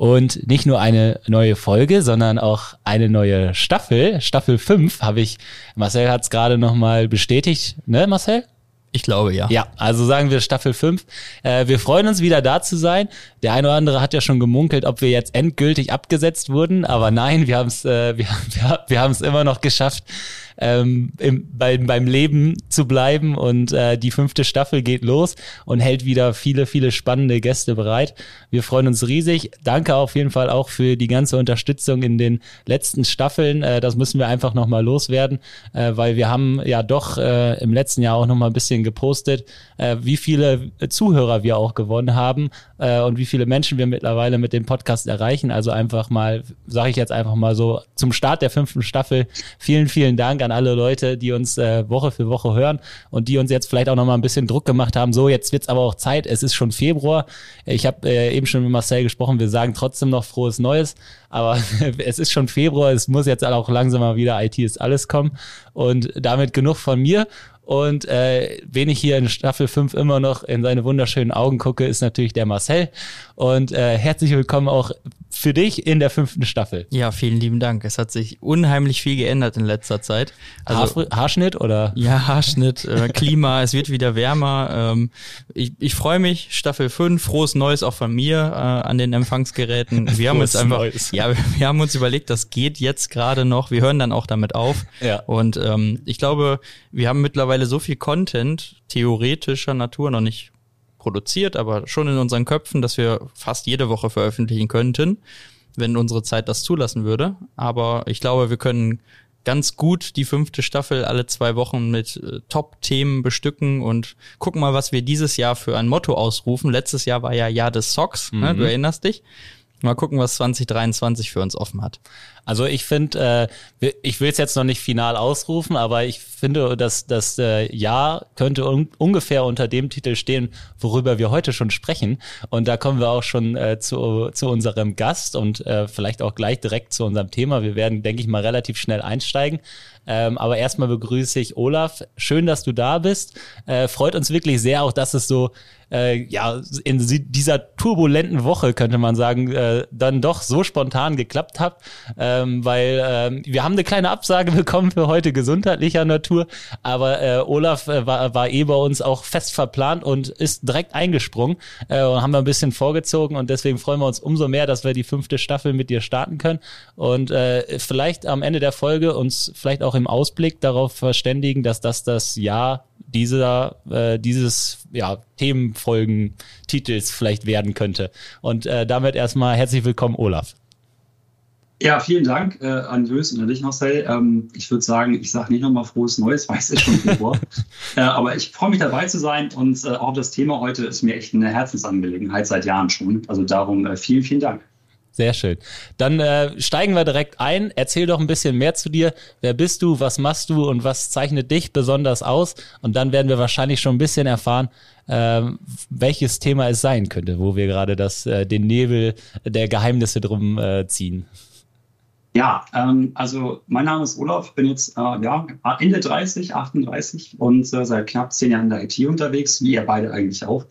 Und nicht nur eine neue Folge, sondern auch eine neue Staffel. Staffel 5 habe ich, Marcel hat es gerade nochmal bestätigt, ne Marcel? Ich glaube, ja. Ja, also sagen wir Staffel 5. Äh, wir freuen uns wieder da zu sein. Der eine oder andere hat ja schon gemunkelt, ob wir jetzt endgültig abgesetzt wurden, aber nein, wir haben es äh, wir, wir, wir haben es immer noch geschafft, ähm, im, beim, beim Leben zu bleiben. Und äh, die fünfte Staffel geht los und hält wieder viele, viele spannende Gäste bereit. Wir freuen uns riesig. Danke auf jeden Fall auch für die ganze Unterstützung in den letzten Staffeln. Äh, das müssen wir einfach nochmal loswerden, äh, weil wir haben ja doch äh, im letzten Jahr auch nochmal ein bisschen gepostet, äh, wie viele Zuhörer wir auch gewonnen haben äh, und wie viele Menschen wir mittlerweile mit dem Podcast erreichen. Also einfach mal, sage ich jetzt einfach mal so, zum Start der fünften Staffel vielen, vielen Dank an an alle Leute, die uns äh, Woche für Woche hören und die uns jetzt vielleicht auch noch mal ein bisschen Druck gemacht haben. So, jetzt wird's aber auch Zeit. Es ist schon Februar. Ich habe äh, eben schon mit Marcel gesprochen. Wir sagen trotzdem noch frohes Neues, aber es ist schon Februar. Es muss jetzt auch langsam mal wieder IT ist alles kommen. Und damit genug von mir. Und äh, wen ich hier in Staffel 5 immer noch in seine wunderschönen Augen gucke, ist natürlich der Marcel. Und äh, herzlich willkommen auch für dich in der fünften Staffel. Ja, vielen lieben Dank. Es hat sich unheimlich viel geändert in letzter Zeit. Also, Haar, Haarschnitt oder? Ja, Haarschnitt, äh, Klima, es wird wieder wärmer. Ähm, ich ich freue mich, Staffel 5, frohes Neues auch von mir äh, an den Empfangsgeräten. Wir haben uns einfach, Neues. ja, wir haben uns überlegt, das geht jetzt gerade noch. Wir hören dann auch damit auf. Ja. Und ähm, ich glaube, wir haben mittlerweile so viel Content theoretischer Natur noch nicht produziert, aber schon in unseren Köpfen, dass wir fast jede Woche veröffentlichen könnten, wenn unsere Zeit das zulassen würde. Aber ich glaube, wir können ganz gut die fünfte Staffel alle zwei Wochen mit äh, Top-Themen bestücken und gucken mal, was wir dieses Jahr für ein Motto ausrufen. Letztes Jahr war ja Jahr des Socks, mhm. ne? du mhm. erinnerst dich. Mal gucken, was 2023 für uns offen hat. Also ich finde, äh, ich will es jetzt noch nicht final ausrufen, aber ich finde, dass das äh, Jahr könnte un ungefähr unter dem Titel stehen, worüber wir heute schon sprechen. Und da kommen wir auch schon äh, zu, zu unserem Gast und äh, vielleicht auch gleich direkt zu unserem Thema. Wir werden, denke ich mal, relativ schnell einsteigen. Ähm, aber erstmal begrüße ich Olaf. Schön, dass du da bist. Äh, freut uns wirklich sehr, auch dass es so äh, ja in dieser turbulenten Woche könnte man sagen, äh, dann doch so spontan geklappt hat, ähm, weil äh, wir haben eine kleine Absage bekommen für heute gesundheitlicher Natur, aber äh, Olaf äh, war, war eh bei uns auch fest verplant und ist direkt eingesprungen äh, und haben wir ein bisschen vorgezogen und deswegen freuen wir uns umso mehr, dass wir die fünfte Staffel mit dir starten können und äh, vielleicht am Ende der Folge uns vielleicht auch im Ausblick darauf verständigen, dass das das Jahr dieser, äh, dieses ja, Themenfolgen-Titels vielleicht werden könnte. Und äh, damit erstmal herzlich willkommen, Olaf. Ja, vielen Dank äh, an Jös und an dich, Marcel. Ähm, ich würde sagen, ich sage nicht nochmal frohes Neues, weiß ich schon Februar. äh, aber ich freue mich dabei zu sein und äh, auch das Thema heute ist mir echt eine Herzensangelegenheit seit Jahren schon. Also darum äh, vielen, vielen Dank. Sehr schön. Dann äh, steigen wir direkt ein. Erzähl doch ein bisschen mehr zu dir. Wer bist du? Was machst du? Und was zeichnet dich besonders aus? Und dann werden wir wahrscheinlich schon ein bisschen erfahren, äh, welches Thema es sein könnte, wo wir gerade das, äh, den Nebel der Geheimnisse drum äh, ziehen. Ja, ähm, also mein Name ist Olaf, bin jetzt äh, ja, Ende 30, 38 und äh, seit knapp zehn Jahren in der IT unterwegs, wie ihr beide eigentlich auch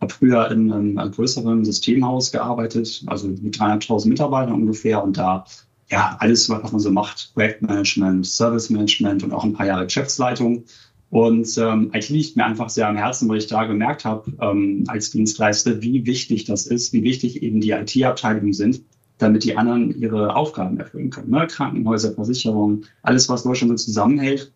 habe früher in einem größeren Systemhaus gearbeitet, also mit 300.000 Mitarbeitern ungefähr und da ja alles, was man so macht, Projektmanagement, Service Management und auch ein paar Jahre Geschäftsleitung. Und ähm, IT liegt mir einfach sehr am Herzen, weil ich da gemerkt habe, ähm, als Dienstleister, wie wichtig das ist, wie wichtig eben die IT-Abteilungen sind, damit die anderen ihre Aufgaben erfüllen können. Ne? Krankenhäuser, Versicherungen, alles, was Deutschland so zusammenhält,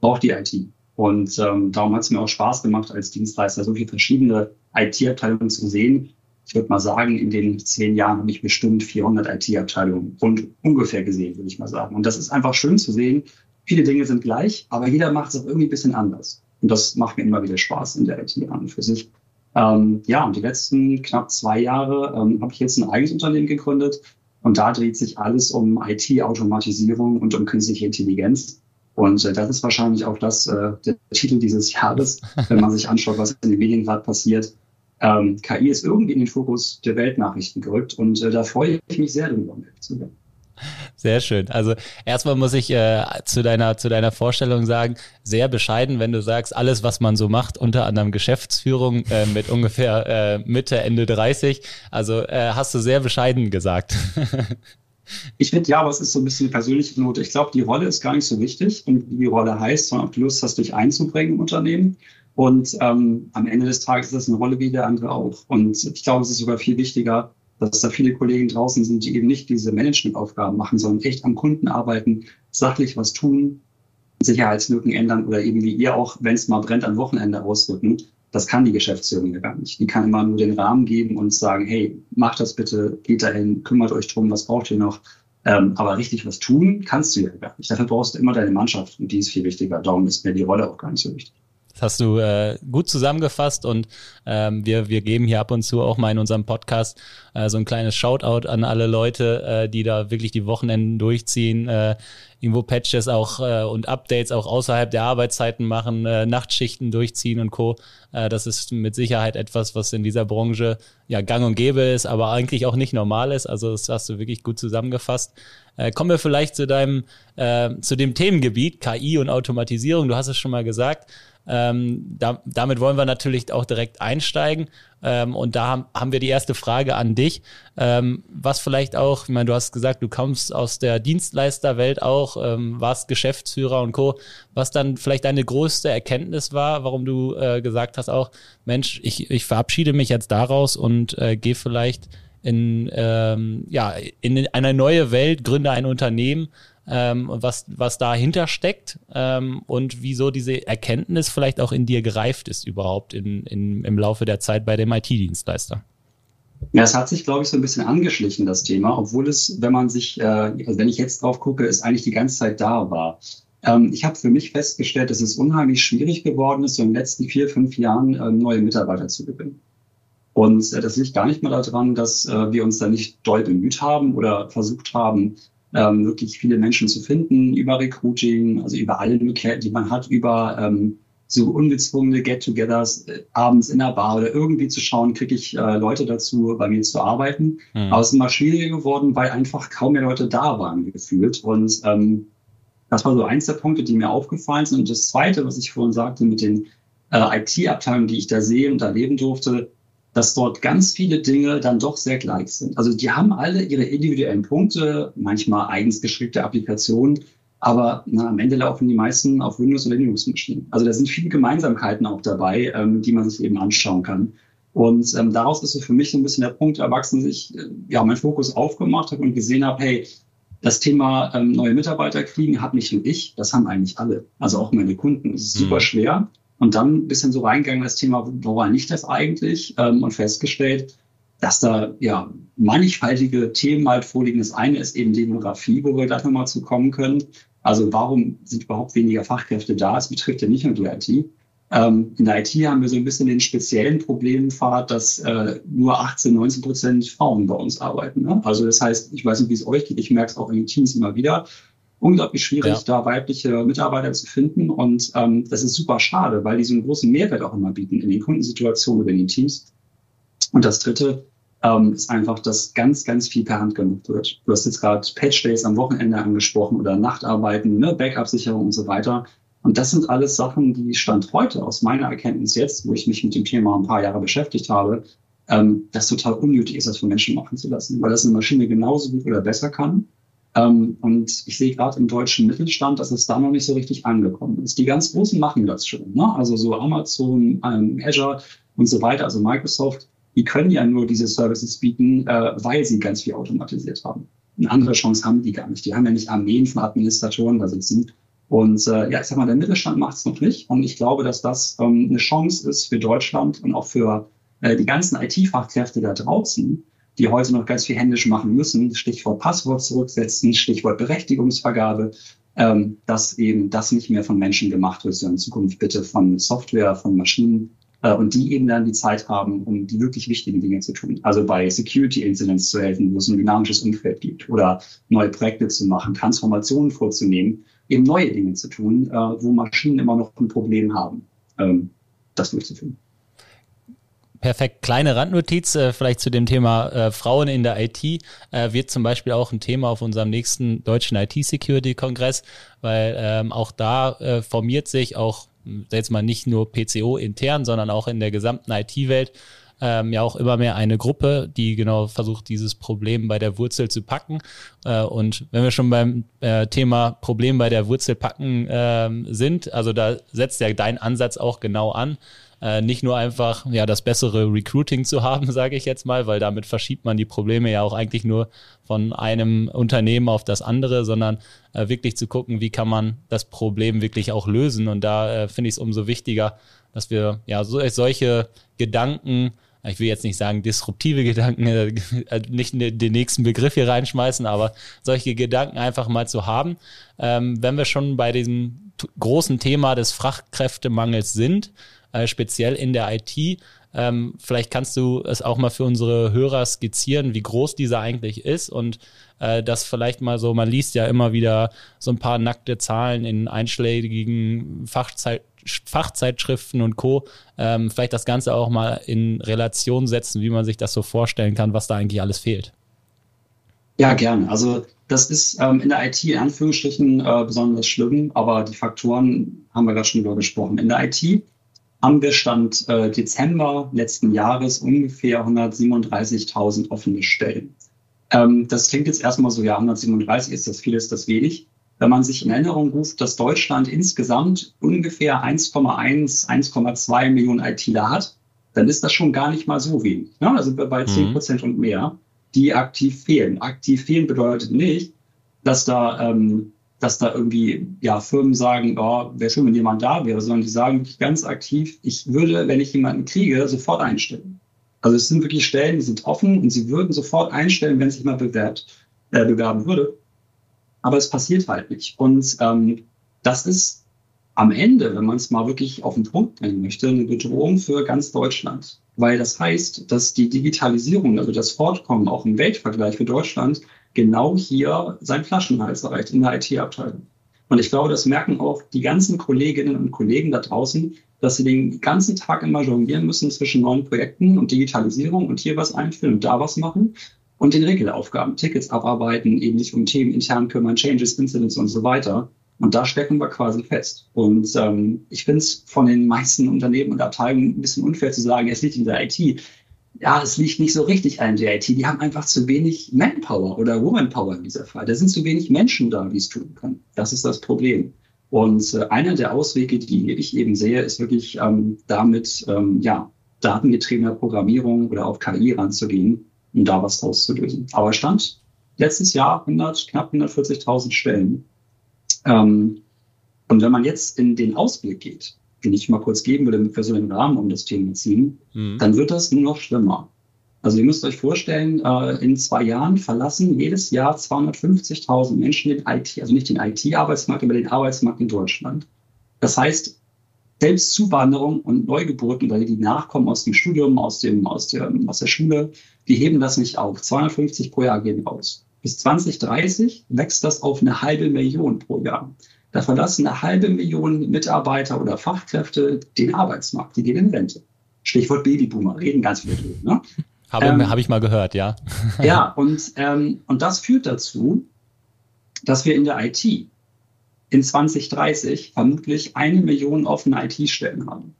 braucht die IT. Und ähm, darum hat es mir auch Spaß gemacht, als Dienstleister so viele verschiedene IT-Abteilungen zu sehen. Ich würde mal sagen, in den zehn Jahren habe ich bestimmt 400 IT-Abteilungen und ungefähr gesehen, würde ich mal sagen. Und das ist einfach schön zu sehen. Viele Dinge sind gleich, aber jeder macht es auch irgendwie ein bisschen anders. Und das macht mir immer wieder Spaß in der IT an und für sich. Ähm, ja, und die letzten knapp zwei Jahre ähm, habe ich jetzt ein eigenes Unternehmen gegründet, Und da dreht sich alles um IT-Automatisierung und um künstliche Intelligenz. Und äh, das ist wahrscheinlich auch das, äh, der Titel dieses Jahres, wenn man sich anschaut, was in den Medien gerade passiert. Ähm, KI ist irgendwie in den Fokus der Weltnachrichten gerückt und äh, da freue ich mich sehr darüber. Sehr schön. Also erstmal muss ich äh, zu deiner zu deiner Vorstellung sagen, sehr bescheiden, wenn du sagst, alles was man so macht, unter anderem Geschäftsführung äh, mit ungefähr äh, Mitte Ende 30. Also äh, hast du sehr bescheiden gesagt. Ich finde ja, aber es ist so ein bisschen eine persönliche Note. Ich glaube, die Rolle ist gar nicht so wichtig und wie die Rolle heißt, sondern ob du Lust hast, dich einzubringen im Unternehmen. Und ähm, am Ende des Tages ist das eine Rolle wie der andere auch. Und ich glaube, es ist sogar viel wichtiger, dass da viele Kollegen draußen sind, die eben nicht diese Managementaufgaben machen, sondern echt am Kunden arbeiten, sachlich was tun, Sicherheitslücken ändern oder eben wie ihr auch, wenn es mal brennt, am Wochenende ausrücken. Das kann die Geschäftsführung ja gar nicht. Die kann immer nur den Rahmen geben und sagen, hey, macht das bitte, geht dahin, kümmert euch drum, was braucht ihr noch. Ähm, aber richtig was tun kannst du ja gar nicht. Dafür brauchst du immer deine Mannschaft und die ist viel wichtiger. Darum ist mir die Rolle auch gar nicht so wichtig. Das hast du äh, gut zusammengefasst und ähm, wir, wir geben hier ab und zu auch mal in unserem Podcast äh, so ein kleines Shoutout an alle Leute, äh, die da wirklich die Wochenenden durchziehen, äh, irgendwo Patches auch äh, und Updates auch außerhalb der Arbeitszeiten machen, äh, Nachtschichten durchziehen und Co. Äh, das ist mit Sicherheit etwas, was in dieser Branche ja gang und gäbe ist, aber eigentlich auch nicht normal ist. Also das hast du wirklich gut zusammengefasst. Äh, kommen wir vielleicht zu deinem, äh, zu dem Themengebiet KI und Automatisierung. Du hast es schon mal gesagt. Ähm, da, damit wollen wir natürlich auch direkt einsteigen. Ähm, und da haben, haben wir die erste Frage an dich. Ähm, was vielleicht auch, ich meine, du hast gesagt, du kommst aus der Dienstleisterwelt auch, ähm, warst Geschäftsführer und Co. Was dann vielleicht deine größte Erkenntnis war, warum du äh, gesagt hast auch, Mensch, ich, ich verabschiede mich jetzt daraus und äh, gehe vielleicht in, ähm, ja, in eine neue Welt, gründe ein Unternehmen, ähm, was, was dahinter steckt ähm, und wieso diese Erkenntnis vielleicht auch in dir gereift ist überhaupt in, in, im Laufe der Zeit bei dem IT-Dienstleister. Ja, es hat sich, glaube ich, so ein bisschen angeschlichen, das Thema, obwohl es, wenn man sich, äh, also wenn ich jetzt drauf gucke, es eigentlich die ganze Zeit da war. Ähm, ich habe für mich festgestellt, dass es unheimlich schwierig geworden ist, so in den letzten vier, fünf Jahren äh, neue Mitarbeiter zu gewinnen. Und äh, das liegt gar nicht mal daran, dass äh, wir uns da nicht doll bemüht haben oder versucht haben, ähm, wirklich viele Menschen zu finden über Recruiting, also über alle Möglichkeiten, die man hat, über ähm, so ungezwungene Get-togethers äh, abends in der Bar oder irgendwie zu schauen, kriege ich äh, Leute dazu, bei mir zu arbeiten. Mhm. Aber es ist immer schwieriger geworden, weil einfach kaum mehr Leute da waren, gefühlt. Und ähm, das war so eins der Punkte, die mir aufgefallen sind. Und das Zweite, was ich vorhin sagte, mit den äh, IT-Abteilungen, die ich da sehe und erleben durfte, dass dort ganz viele Dinge dann doch sehr gleich sind. Also die haben alle ihre individuellen Punkte, manchmal eigens geschriebene Applikationen, aber na, am Ende laufen die meisten auf Windows oder Linux-Maschinen. Also da sind viele Gemeinsamkeiten auch dabei, ähm, die man sich eben anschauen kann. Und ähm, daraus ist so für mich so ein bisschen der Punkt erwachsen, dass ich äh, ja meinen Fokus aufgemacht habe und gesehen habe, hey, das Thema ähm, neue Mitarbeiter kriegen hat nicht nur ich, das haben eigentlich alle. Also auch meine Kunden. Es ist mhm. super schwer. Und dann ein bisschen so reingegangen das Thema, woran liegt das eigentlich? Ähm, und festgestellt, dass da ja mannigfaltige Themen halt vorliegen. Das eine ist eben Demografie, wo wir gleich nochmal zu kommen können. Also warum sind überhaupt weniger Fachkräfte da? Es betrifft ja nicht nur die IT. Ähm, in der IT haben wir so ein bisschen den speziellen Problempfad, dass äh, nur 18, 19 Prozent Frauen bei uns arbeiten. Ne? Also das heißt, ich weiß nicht, wie es euch geht, ich merke es auch in den Teams immer wieder unglaublich schwierig, ja. da weibliche Mitarbeiter zu finden. Und ähm, das ist super schade, weil die so einen großen Mehrwert auch immer bieten in den Kundensituationen oder in den Teams. Und das Dritte ähm, ist einfach, dass ganz, ganz viel per Hand gemacht wird. Du hast jetzt gerade Patch Days am Wochenende angesprochen oder Nachtarbeiten, ne, Backup-Sicherung und so weiter. Und das sind alles Sachen, die Stand heute aus meiner Erkenntnis jetzt, wo ich mich mit dem Thema ein paar Jahre beschäftigt habe, ähm, das total unnötig ist, das von Menschen machen zu lassen, weil das eine Maschine genauso gut oder besser kann ähm, und ich sehe gerade im deutschen Mittelstand, dass es da noch nicht so richtig angekommen ist. Die ganz Großen machen das schon. Ne? Also so Amazon, ähm, Azure und so weiter, also Microsoft, die können ja nur diese Services bieten, äh, weil sie ganz viel automatisiert haben. Eine andere Chance haben die gar nicht. Die haben ja nicht Armeen von Administratoren da sitzen. Und äh, ja, ich sag mal, der Mittelstand macht es noch nicht. Und ich glaube, dass das ähm, eine Chance ist für Deutschland und auch für äh, die ganzen IT-Fachkräfte da draußen, die heute noch ganz viel händisch machen müssen. Stichwort Passwort zurücksetzen, Stichwort Berechtigungsvergabe, ähm, dass eben das nicht mehr von Menschen gemacht wird, sondern in Zukunft bitte von Software, von Maschinen äh, und die eben dann die Zeit haben, um die wirklich wichtigen Dinge zu tun. Also bei Security Incidents zu helfen, wo es ein dynamisches Umfeld gibt oder neue Projekte zu machen, Transformationen vorzunehmen, eben neue Dinge zu tun, äh, wo Maschinen immer noch ein Problem haben, ähm, das durchzuführen. Perfekt. Kleine Randnotiz äh, vielleicht zu dem Thema äh, Frauen in der IT äh, wird zum Beispiel auch ein Thema auf unserem nächsten deutschen IT-Security-Kongress, weil ähm, auch da äh, formiert sich auch jetzt mal nicht nur PCO intern, sondern auch in der gesamten IT-Welt ähm, ja auch immer mehr eine Gruppe, die genau versucht, dieses Problem bei der Wurzel zu packen. Äh, und wenn wir schon beim äh, Thema Problem bei der Wurzel packen äh, sind, also da setzt ja dein Ansatz auch genau an. Äh, nicht nur einfach ja das bessere Recruiting zu haben, sage ich jetzt mal, weil damit verschiebt man die Probleme ja auch eigentlich nur von einem Unternehmen auf das andere, sondern äh, wirklich zu gucken, wie kann man das Problem wirklich auch lösen. Und da äh, finde ich es umso wichtiger, dass wir ja so, solche Gedanken ich will jetzt nicht sagen disruptive Gedanken, äh, nicht den nächsten Begriff hier reinschmeißen, aber solche Gedanken einfach mal zu haben. Ähm, wenn wir schon bei diesem großen Thema des Fachkräftemangels sind, äh, speziell in der IT, ähm, vielleicht kannst du es auch mal für unsere Hörer skizzieren, wie groß dieser eigentlich ist und äh, das vielleicht mal so, man liest ja immer wieder so ein paar nackte Zahlen in einschlägigen Fachzeit Fachzeitschriften und Co. Ähm, vielleicht das Ganze auch mal in Relation setzen, wie man sich das so vorstellen kann, was da eigentlich alles fehlt. Ja, gerne. Also das ist ähm, in der IT in Anführungsstrichen äh, besonders schlimm, aber die Faktoren haben wir gerade schon drüber gesprochen. In der IT haben wir Stand äh, Dezember letzten Jahres ungefähr 137.000 offene Stellen. Ähm, das klingt jetzt erstmal so, ja, 137 ist das viel, ist das wenig. Wenn man sich in Erinnerung ruft, dass Deutschland insgesamt ungefähr 1,1, 1,2 Millionen ITler hat, dann ist das schon gar nicht mal so wenig. Ne? Also bei 10 mhm. Prozent mhm. und mehr, die aktiv fehlen. Aktiv fehlen bedeutet nicht, dass da, ähm, dass da irgendwie ja, Firmen sagen, oh, wäre schön, wenn jemand da wäre, sondern die sagen wirklich ganz aktiv, ich würde, wenn ich jemanden kriege, sofort einstellen. Also es sind wirklich Stellen, die sind offen und sie würden sofort einstellen, wenn sich mal bewerbt, äh, bewerben würde aber es passiert halt nicht. Und ähm, das ist am Ende, wenn man es mal wirklich auf den Punkt bringen möchte, eine Bedrohung für ganz Deutschland. Weil das heißt, dass die Digitalisierung, also das Fortkommen auch im Weltvergleich für Deutschland, genau hier seinen Flaschenhals erreicht in der IT-Abteilung. Und ich glaube, das merken auch die ganzen Kolleginnen und Kollegen da draußen, dass sie den ganzen Tag immer jonglieren müssen zwischen neuen Projekten und Digitalisierung und hier was einführen und da was machen und den Regelaufgaben, Tickets abarbeiten, eben sich um Themen intern kümmern, Changes, Incidents und so weiter. Und da stecken wir quasi fest. Und ähm, ich finde es von den meisten Unternehmen und Abteilungen ein bisschen unfair zu sagen, es liegt in der IT. Ja, es liegt nicht so richtig an der IT. Die haben einfach zu wenig Manpower oder Womanpower in dieser Fall. Da sind zu wenig Menschen da, die es tun können. Das ist das Problem. Und äh, einer der Auswege, die ich eben sehe, ist wirklich ähm, damit, ähm, ja, datengetriebener Programmierung oder auf KI ranzugehen um da was auszulösen. Aber stand letztes Jahr 100, knapp 140.000 Stellen. Ähm, und wenn man jetzt in den Ausblick geht, den ich mal kurz geben würde, wir so den Rahmen um das Thema ziehen, mhm. dann wird das nur noch schlimmer. Also ihr müsst euch vorstellen, äh, in zwei Jahren verlassen jedes Jahr 250.000 Menschen den IT, also nicht den IT-Arbeitsmarkt, aber den Arbeitsmarkt in Deutschland. Das heißt, selbst Zuwanderung und Neugeburten, weil die nachkommen aus dem Studium, aus, dem, aus, der, aus der Schule, die heben das nicht auf. 250 pro Jahr gehen raus. Bis 2030 wächst das auf eine halbe Million pro Jahr. Da verlassen eine halbe Million Mitarbeiter oder Fachkräfte den Arbeitsmarkt. Die gehen in Rente. Stichwort Babyboomer, reden ganz viele drüber. Ne? Habe ähm, hab ich mal gehört, ja. ja, und, ähm, und das führt dazu, dass wir in der IT in 2030 vermutlich eine Million offene IT-Stellen haben.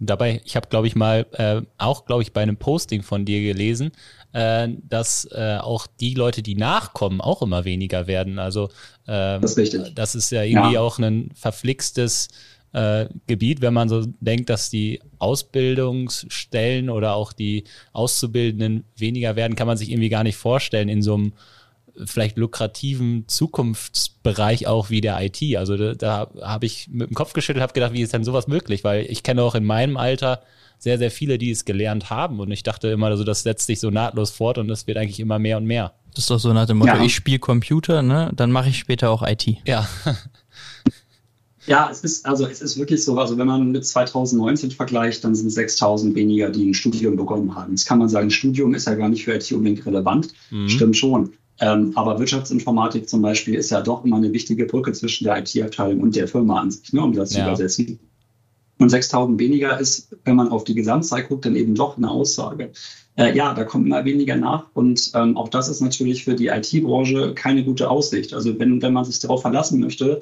Und dabei, ich habe, glaube ich, mal äh, auch, glaube ich, bei einem Posting von dir gelesen, äh, dass äh, auch die Leute, die nachkommen, auch immer weniger werden. Also ähm, das, ist richtig. das ist ja irgendwie ja. auch ein verflixtes äh, Gebiet, wenn man so denkt, dass die Ausbildungsstellen oder auch die Auszubildenden weniger werden, kann man sich irgendwie gar nicht vorstellen in so einem vielleicht lukrativen Zukunftsbereich auch wie der IT. Also da, da habe ich mit dem Kopf geschüttelt, habe gedacht, wie ist denn sowas möglich? Weil ich kenne auch in meinem Alter sehr, sehr viele, die es gelernt haben. Und ich dachte immer, also das setzt sich so nahtlos fort und es wird eigentlich immer mehr und mehr. Das ist doch so nach dem Motto, ja. ich spiele Computer, ne? Dann mache ich später auch IT. Ja. Ja, es ist, also es ist wirklich so, also wenn man mit 2019 vergleicht, dann sind 6000 weniger, die ein Studium bekommen haben. Jetzt kann man sagen, Studium ist ja gar nicht für IT unbedingt relevant. Mhm. Stimmt schon. Ähm, aber Wirtschaftsinformatik zum Beispiel ist ja doch immer eine wichtige Brücke zwischen der IT-Abteilung und der Firma an sich, ne, um das ja. zu übersetzen. Und 6000 weniger ist, wenn man auf die Gesamtzeit guckt, dann eben doch eine Aussage. Äh, ja, da kommt immer weniger nach und ähm, auch das ist natürlich für die IT-Branche keine gute Aussicht. Also wenn, wenn man sich darauf verlassen möchte,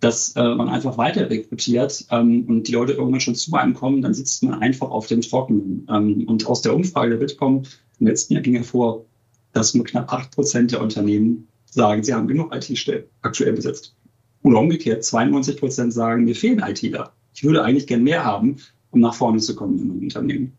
dass äh, man einfach weiter rekrutiert ähm, und die Leute irgendwann schon zu einem kommen, dann sitzt man einfach auf dem Trockenen. Ähm, und aus der Umfrage der Bitkom im letzten Jahr ging hervor, dass nur knapp acht Prozent der Unternehmen sagen, sie haben genug IT-Stellen aktuell besetzt. Oder umgekehrt, 92 Prozent sagen, mir fehlen ITler. Ich würde eigentlich gern mehr haben, um nach vorne zu kommen in einem Unternehmen.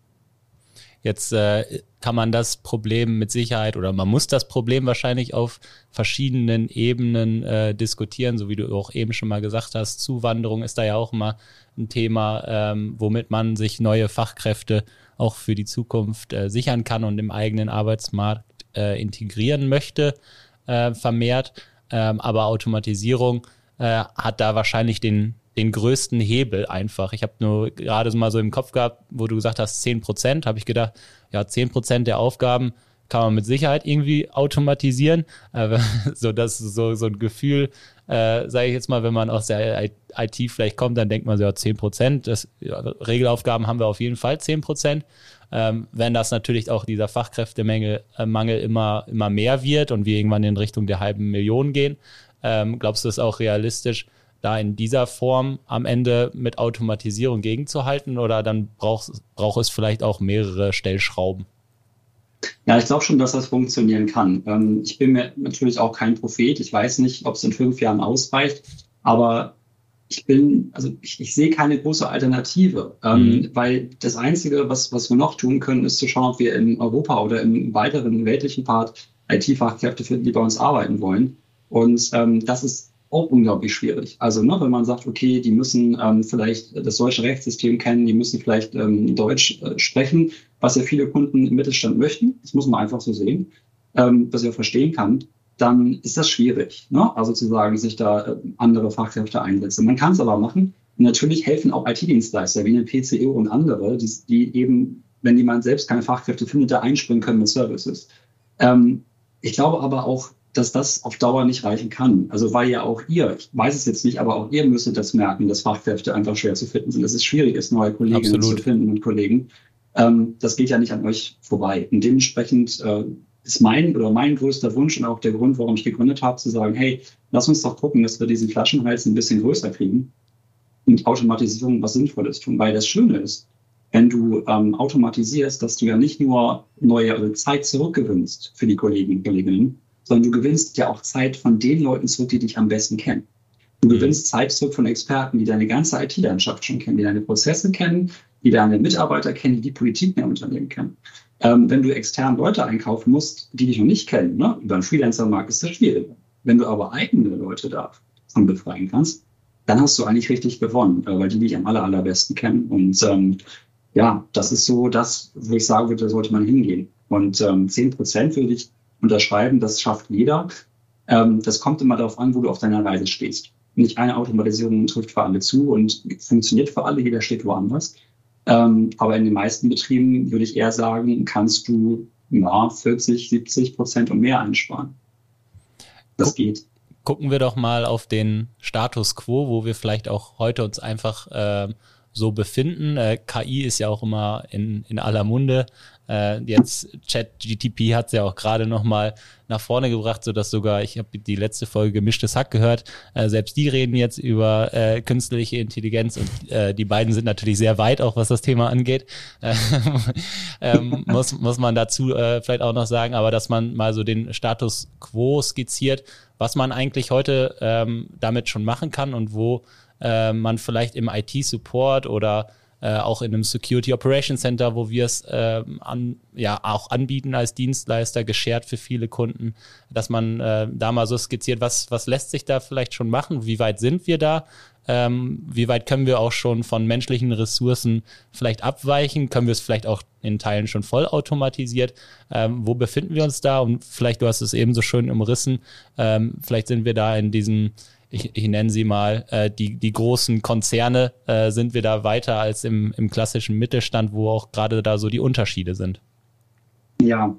Jetzt äh, kann man das Problem mit Sicherheit oder man muss das Problem wahrscheinlich auf verschiedenen Ebenen äh, diskutieren, so wie du auch eben schon mal gesagt hast. Zuwanderung ist da ja auch immer ein Thema, ähm, womit man sich neue Fachkräfte auch für die Zukunft äh, sichern kann und im eigenen Arbeitsmarkt äh, integrieren möchte, äh, vermehrt. Ähm, aber Automatisierung äh, hat da wahrscheinlich den, den größten Hebel einfach. Ich habe nur gerade mal so im Kopf gehabt, wo du gesagt hast, 10 Prozent, habe ich gedacht, ja, 10 Prozent der Aufgaben kann man mit Sicherheit irgendwie automatisieren. Aber so das so, so ein Gefühl, äh, sage ich jetzt mal, wenn man aus der IT vielleicht kommt, dann denkt man so, ja, 10 Prozent. Ja, Regelaufgaben haben wir auf jeden Fall 10 Prozent. Ähm, wenn das natürlich auch dieser Fachkräftemangel äh, immer, immer mehr wird und wir irgendwann in Richtung der halben Million gehen, ähm, glaubst du, es auch realistisch, da in dieser Form am Ende mit Automatisierung gegenzuhalten oder dann braucht, braucht es vielleicht auch mehrere Stellschrauben? Ja, ich glaube schon, dass das funktionieren kann. Ähm, ich bin mir natürlich auch kein Prophet. Ich weiß nicht, ob es in fünf Jahren ausreicht. Aber ich bin, also ich, ich sehe keine große Alternative, ähm, mhm. weil das Einzige, was, was wir noch tun können, ist zu schauen, ob wir in Europa oder im weiteren weltlichen Part IT-Fachkräfte finden, die bei uns arbeiten wollen. Und ähm, das ist auch unglaublich schwierig. Also ne, wenn man sagt, okay, die müssen ähm, vielleicht das deutsche Rechtssystem kennen, die müssen vielleicht ähm, Deutsch äh, sprechen, was ja viele Kunden im Mittelstand möchten, das muss man einfach so sehen, ähm, was ich auch verstehen kann dann ist das schwierig. Ne? Also zu sagen, sich da äh, andere Fachkräfte einsetzen. Man kann es aber machen. Und natürlich helfen auch IT-Dienstleister wie eine PCE und andere, die, die, eben, wenn jemand selbst keine Fachkräfte findet, da einspringen können mit Services. Ähm, ich glaube aber auch, dass das auf Dauer nicht reichen kann. Also weil ja auch ihr, ich weiß es jetzt nicht, aber auch ihr müsstet das merken, dass Fachkräfte einfach schwer zu finden sind, dass es schwierig ist, neue Kolleginnen Absolut. zu finden und Kollegen. Ähm, das geht ja nicht an euch vorbei. Und dementsprechend äh, ist mein oder mein größter Wunsch und auch der Grund, warum ich gegründet habe, zu sagen, hey, lass uns doch gucken, dass wir diesen Flaschenhals ein bisschen größer kriegen und Automatisierung was Sinnvolles tun. Weil das Schöne ist, wenn du ähm, automatisierst, dass du ja nicht nur neue also Zeit zurückgewinnst für die Kollegen und Kolleginnen, sondern du gewinnst ja auch Zeit von den Leuten zurück, die dich am besten kennen. Du mhm. gewinnst Zeit zurück von Experten, die deine ganze IT-Landschaft schon kennen, die deine Prozesse kennen, die deine Mitarbeiter kennen, die die Politik in Unternehmen kennen. Ähm, wenn du extern Leute einkaufen musst, die dich noch nicht kennen, ne? über einen Freelancer-Markt ist das schwierig. Wenn du aber eigene Leute davon befreien kannst, dann hast du eigentlich richtig gewonnen, äh, weil die dich am aller, allerbesten kennen. Und ähm, ja, das ist so das, wo ich sagen würde, da sollte man hingehen. Und ähm, 10 Prozent würde ich unterschreiben, das schafft jeder. Ähm, das kommt immer darauf an, wo du auf deiner Reise stehst. Nicht eine Automatisierung trifft für alle zu und funktioniert für alle, jeder steht woanders. Ähm, aber in den meisten Betrieben würde ich eher sagen, kannst du ja, 40, 70 Prozent und mehr einsparen. Das geht. Gucken wir doch mal auf den Status quo, wo wir vielleicht auch heute uns einfach äh, so befinden. Äh, KI ist ja auch immer in, in aller Munde. Äh, jetzt ChatGTP hat es ja auch gerade noch mal nach vorne gebracht, sodass sogar, ich habe die letzte Folge Gemischtes Hack gehört, äh, selbst die reden jetzt über äh, künstliche Intelligenz und äh, die beiden sind natürlich sehr weit, auch was das Thema angeht. Äh, ähm, muss, muss man dazu äh, vielleicht auch noch sagen, aber dass man mal so den Status quo skizziert, was man eigentlich heute ähm, damit schon machen kann und wo äh, man vielleicht im IT-Support oder äh, auch in einem Security Operation Center, wo wir es äh, an, ja auch anbieten als Dienstleister, geshared für viele Kunden, dass man äh, da mal so skizziert, was, was lässt sich da vielleicht schon machen, wie weit sind wir da, ähm, wie weit können wir auch schon von menschlichen Ressourcen vielleicht abweichen, können wir es vielleicht auch in Teilen schon vollautomatisiert, ähm, wo befinden wir uns da? Und vielleicht, du hast es eben so schön umrissen, ähm, vielleicht sind wir da in diesem ich, ich nenne sie mal, äh, die, die großen Konzerne, äh, sind wir da weiter als im, im klassischen Mittelstand, wo auch gerade da so die Unterschiede sind? Ja,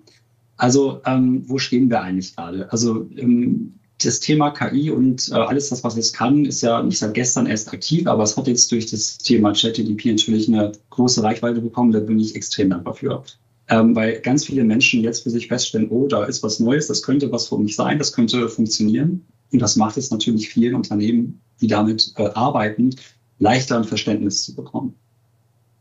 also ähm, wo stehen wir eigentlich gerade? Also ähm, das Thema KI und äh, alles das, was es kann, ist ja nicht seit gestern erst aktiv, aber es hat jetzt durch das Thema ChatGPT natürlich eine große Reichweite bekommen. Da bin ich extrem dankbar für. Ähm, weil ganz viele Menschen jetzt für sich feststellen, oh, da ist was Neues, das könnte was für mich sein, das könnte funktionieren. Und das macht es natürlich vielen Unternehmen, die damit äh, arbeiten, leichter ein Verständnis zu bekommen.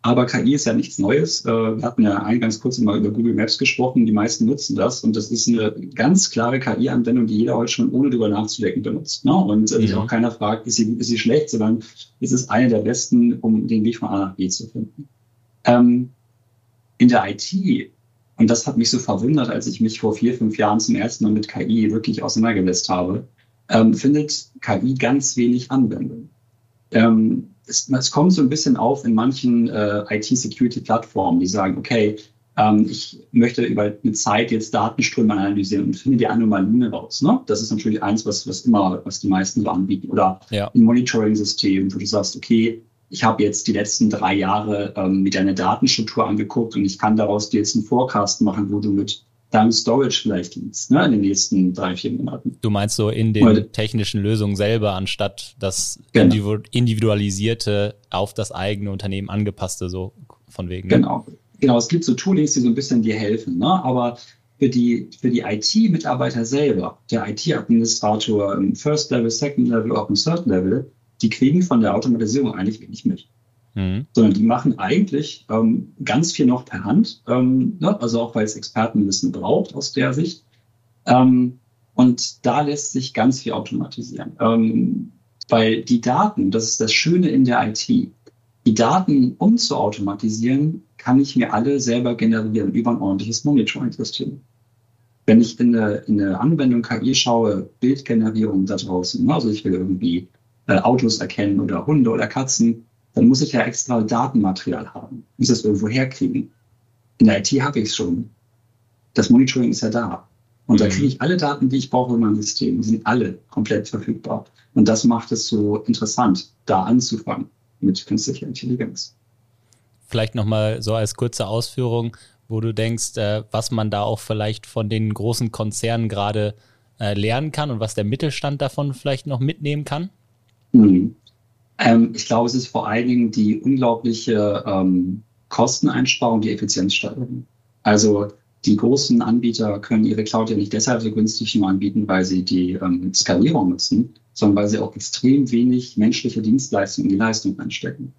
Aber KI ist ja nichts Neues. Äh, wir hatten ja eingangs kurz mal über Google Maps gesprochen. Die meisten nutzen das. Und das ist eine ganz klare KI-Anwendung, die jeder heute schon ohne drüber nachzudenken benutzt. Ne? Und äh, sich auch keiner fragt, ist sie, ist sie schlecht, sondern ist es eine der besten, um den Weg von A nach B zu finden. Ähm, in der IT, und das hat mich so verwundert, als ich mich vor vier, fünf Jahren zum ersten Mal mit KI wirklich auseinandergesetzt habe, ähm, findet KI ganz wenig Anwendung. Ähm, es, es, kommt so ein bisschen auf in manchen äh, IT-Security-Plattformen, die sagen, okay, ähm, ich möchte über eine Zeit jetzt Datenströme analysieren und finde die Anomalien raus. Ne? Das ist natürlich eins, was, was immer, was die meisten so anbieten. Oder ja. ein Monitoring-System, wo du sagst, okay, ich habe jetzt die letzten drei Jahre ähm, mit deiner Datenstruktur angeguckt und ich kann daraus dir jetzt einen Forecast machen, wo du mit deinem Storage vielleicht liegst, ne, in den nächsten drei, vier Monaten. Du meinst so in den Oder, technischen Lösungen selber, anstatt das genau. individualisierte, auf das eigene Unternehmen angepasste, so von wegen. Ne? Genau. Genau, es gibt so Toolings, die so ein bisschen dir helfen, ne? aber für die, für die IT-Mitarbeiter selber, der IT-Administrator im First Level, Second Level, auch im Third Level, die kriegen von der Automatisierung eigentlich wenig mit. Mhm. Sondern die machen eigentlich ähm, ganz viel noch per Hand, ähm, ne? also auch weil es Expertenwissen braucht aus der Sicht. Ähm, und da lässt sich ganz viel automatisieren. Ähm, weil die Daten, das ist das Schöne in der IT, die Daten, um zu automatisieren, kann ich mir alle selber generieren über ein ordentliches Monitoring-System. Wenn ich in eine, in eine Anwendung KI schaue, Bildgenerierung da draußen, ne? also ich will irgendwie äh, Autos erkennen oder Hunde oder Katzen, dann muss ich ja extra Datenmaterial haben. Muss das irgendwo herkriegen. In der IT habe ich es schon. Das Monitoring ist ja da. Und mhm. da kriege ich alle Daten, die ich brauche in meinem System. Die sind alle komplett verfügbar. Und das macht es so interessant, da anzufangen mit künstlicher Intelligenz. Vielleicht nochmal so als kurze Ausführung, wo du denkst, äh, was man da auch vielleicht von den großen Konzernen gerade äh, lernen kann und was der Mittelstand davon vielleicht noch mitnehmen kann? Mhm. Ähm, ich glaube, es ist vor allen Dingen die unglaubliche ähm, Kosteneinsparung, die Effizienzsteigerung. Also die großen Anbieter können ihre Cloud ja nicht deshalb so günstig nur anbieten, weil sie die ähm, Skalierung nutzen, sondern weil sie auch extrem wenig menschliche Dienstleistungen in die Leistung einstecken.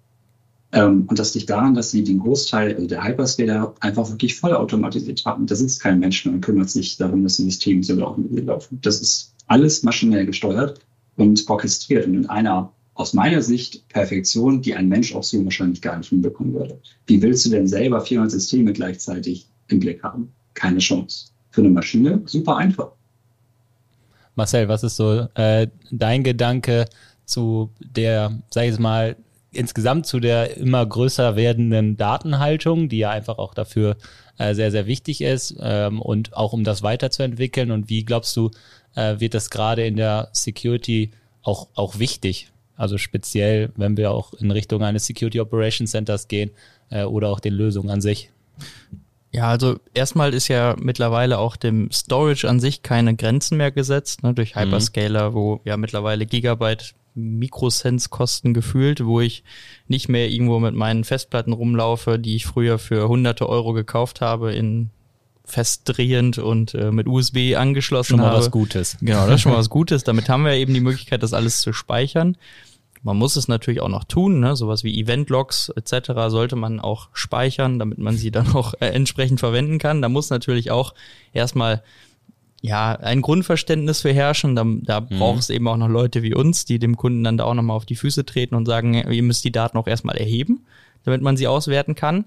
Ähm, und das liegt daran, dass sie den Großteil also der Hyperscaler einfach wirklich vollautomatisiert haben. Da sitzt kein Mensch mehr und kümmert sich darum, dass die Systeme so laufen. Das ist alles maschinell gesteuert und orchestriert. Und in einer aus meiner Sicht Perfektion, die ein Mensch auch so wahrscheinlich gar nicht hinbekommen würde. Wie willst du denn selber 400 Systeme gleichzeitig im Blick haben? Keine Chance. Für eine Maschine super einfach. Marcel, was ist so äh, dein Gedanke zu der, sag ich mal, insgesamt zu der immer größer werdenden Datenhaltung, die ja einfach auch dafür äh, sehr, sehr wichtig ist ähm, und auch um das weiterzuentwickeln? Und wie glaubst du, äh, wird das gerade in der Security auch, auch wichtig? Also speziell, wenn wir auch in Richtung eines Security Operations Centers gehen äh, oder auch den Lösungen an sich. Ja, also erstmal ist ja mittlerweile auch dem Storage an sich keine Grenzen mehr gesetzt, ne, durch mhm. Hyperscaler, mhm. wo ja mittlerweile Gigabyte Mikrocents kosten gefühlt, wo ich nicht mehr irgendwo mit meinen Festplatten rumlaufe, die ich früher für hunderte Euro gekauft habe in festdrehend und äh, mit USB angeschlossen schon mal habe. was Gutes. Genau, das ist schon mal was Gutes. Damit haben wir eben die Möglichkeit, das alles zu speichern. Man muss es natürlich auch noch tun, ne? sowas wie Event-Logs etc. sollte man auch speichern, damit man sie dann auch äh, entsprechend verwenden kann. Da muss natürlich auch erstmal ja ein Grundverständnis für herrschen. Da, da mhm. braucht es eben auch noch Leute wie uns, die dem Kunden dann da auch nochmal auf die Füße treten und sagen, ihr müsst die Daten auch erstmal erheben, damit man sie auswerten kann.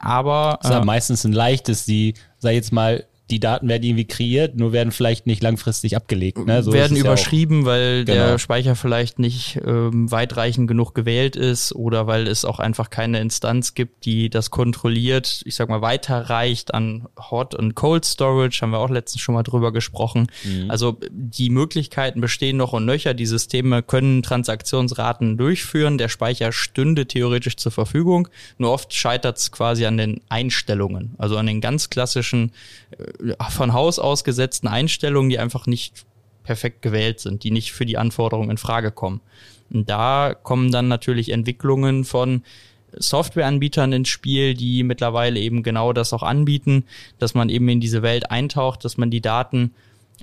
Aber das ist äh, meistens ein leichtes, die, sag jetzt mal, die Daten werden irgendwie kreiert, nur werden vielleicht nicht langfristig abgelegt. Ne? So werden überschrieben, ja weil genau. der Speicher vielleicht nicht ähm, weitreichend genug gewählt ist oder weil es auch einfach keine Instanz gibt, die das kontrolliert, ich sag mal, weiterreicht an Hot und Cold Storage, haben wir auch letztens schon mal drüber gesprochen. Mhm. Also die Möglichkeiten bestehen noch und nöcher. Die Systeme können Transaktionsraten durchführen. Der Speicher stünde theoretisch zur Verfügung. Nur oft scheitert es quasi an den Einstellungen, also an den ganz klassischen äh, von Haus aus gesetzten Einstellungen, die einfach nicht perfekt gewählt sind, die nicht für die Anforderungen in Frage kommen. Und da kommen dann natürlich Entwicklungen von Softwareanbietern ins Spiel, die mittlerweile eben genau das auch anbieten, dass man eben in diese Welt eintaucht, dass man die Daten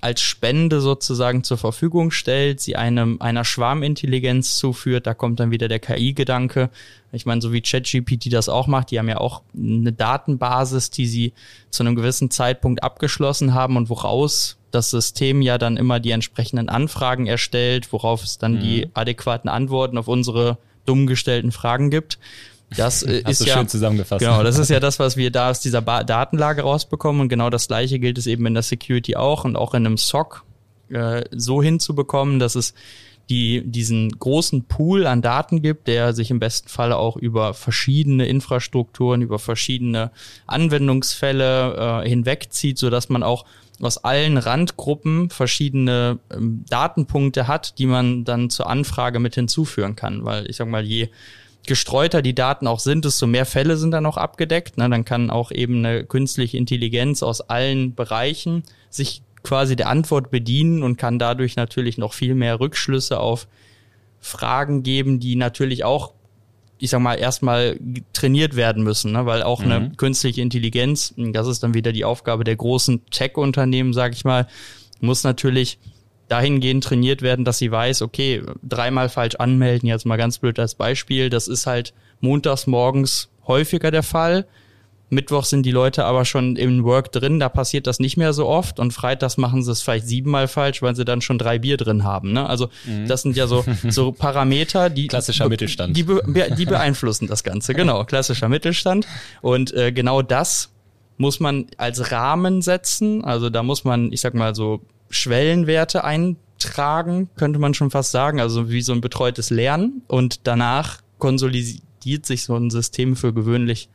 als Spende sozusagen zur Verfügung stellt, sie einem einer Schwarmintelligenz zuführt, da kommt dann wieder der KI-Gedanke. Ich meine, so wie ChatGPT das auch macht, die haben ja auch eine Datenbasis, die sie zu einem gewissen Zeitpunkt abgeschlossen haben und woraus das System ja dann immer die entsprechenden Anfragen erstellt, worauf es dann mhm. die adäquaten Antworten auf unsere dumm gestellten Fragen gibt. Das äh, ist ja schön zusammengefasst. Genau, das ist ja das, was wir da aus dieser ba Datenlage rausbekommen und genau das gleiche gilt es eben in der Security auch und auch in einem SOC äh, so hinzubekommen, dass es die diesen großen Pool an Daten gibt, der sich im besten Falle auch über verschiedene Infrastrukturen, über verschiedene Anwendungsfälle äh, hinwegzieht, so dass man auch aus allen Randgruppen verschiedene ähm, Datenpunkte hat, die man dann zur Anfrage mit hinzuführen kann. Weil ich sag mal, je gestreuter die Daten auch sind, desto mehr Fälle sind dann auch abgedeckt. Ne? Dann kann auch eben eine künstliche Intelligenz aus allen Bereichen sich quasi der Antwort bedienen und kann dadurch natürlich noch viel mehr Rückschlüsse auf Fragen geben, die natürlich auch, ich sag mal, erstmal trainiert werden müssen, ne? weil auch mhm. eine künstliche Intelligenz, das ist dann wieder die Aufgabe der großen Tech-Unternehmen, sag ich mal, muss natürlich dahingehend trainiert werden, dass sie weiß, okay, dreimal falsch anmelden, jetzt mal ganz blöd als Beispiel, das ist halt montags morgens häufiger der Fall. Mittwoch sind die Leute aber schon im Work drin, da passiert das nicht mehr so oft und freitags machen sie es vielleicht siebenmal falsch, weil sie dann schon drei Bier drin haben. Ne? Also mhm. das sind ja so, so Parameter, die klassischer Mittelstand, die, be die beeinflussen das Ganze. Genau, klassischer Mittelstand und äh, genau das muss man als Rahmen setzen. Also da muss man, ich sag mal so Schwellenwerte eintragen, könnte man schon fast sagen, also wie so ein betreutes Lernen und danach konsolidiert sich so ein System für gewöhnlich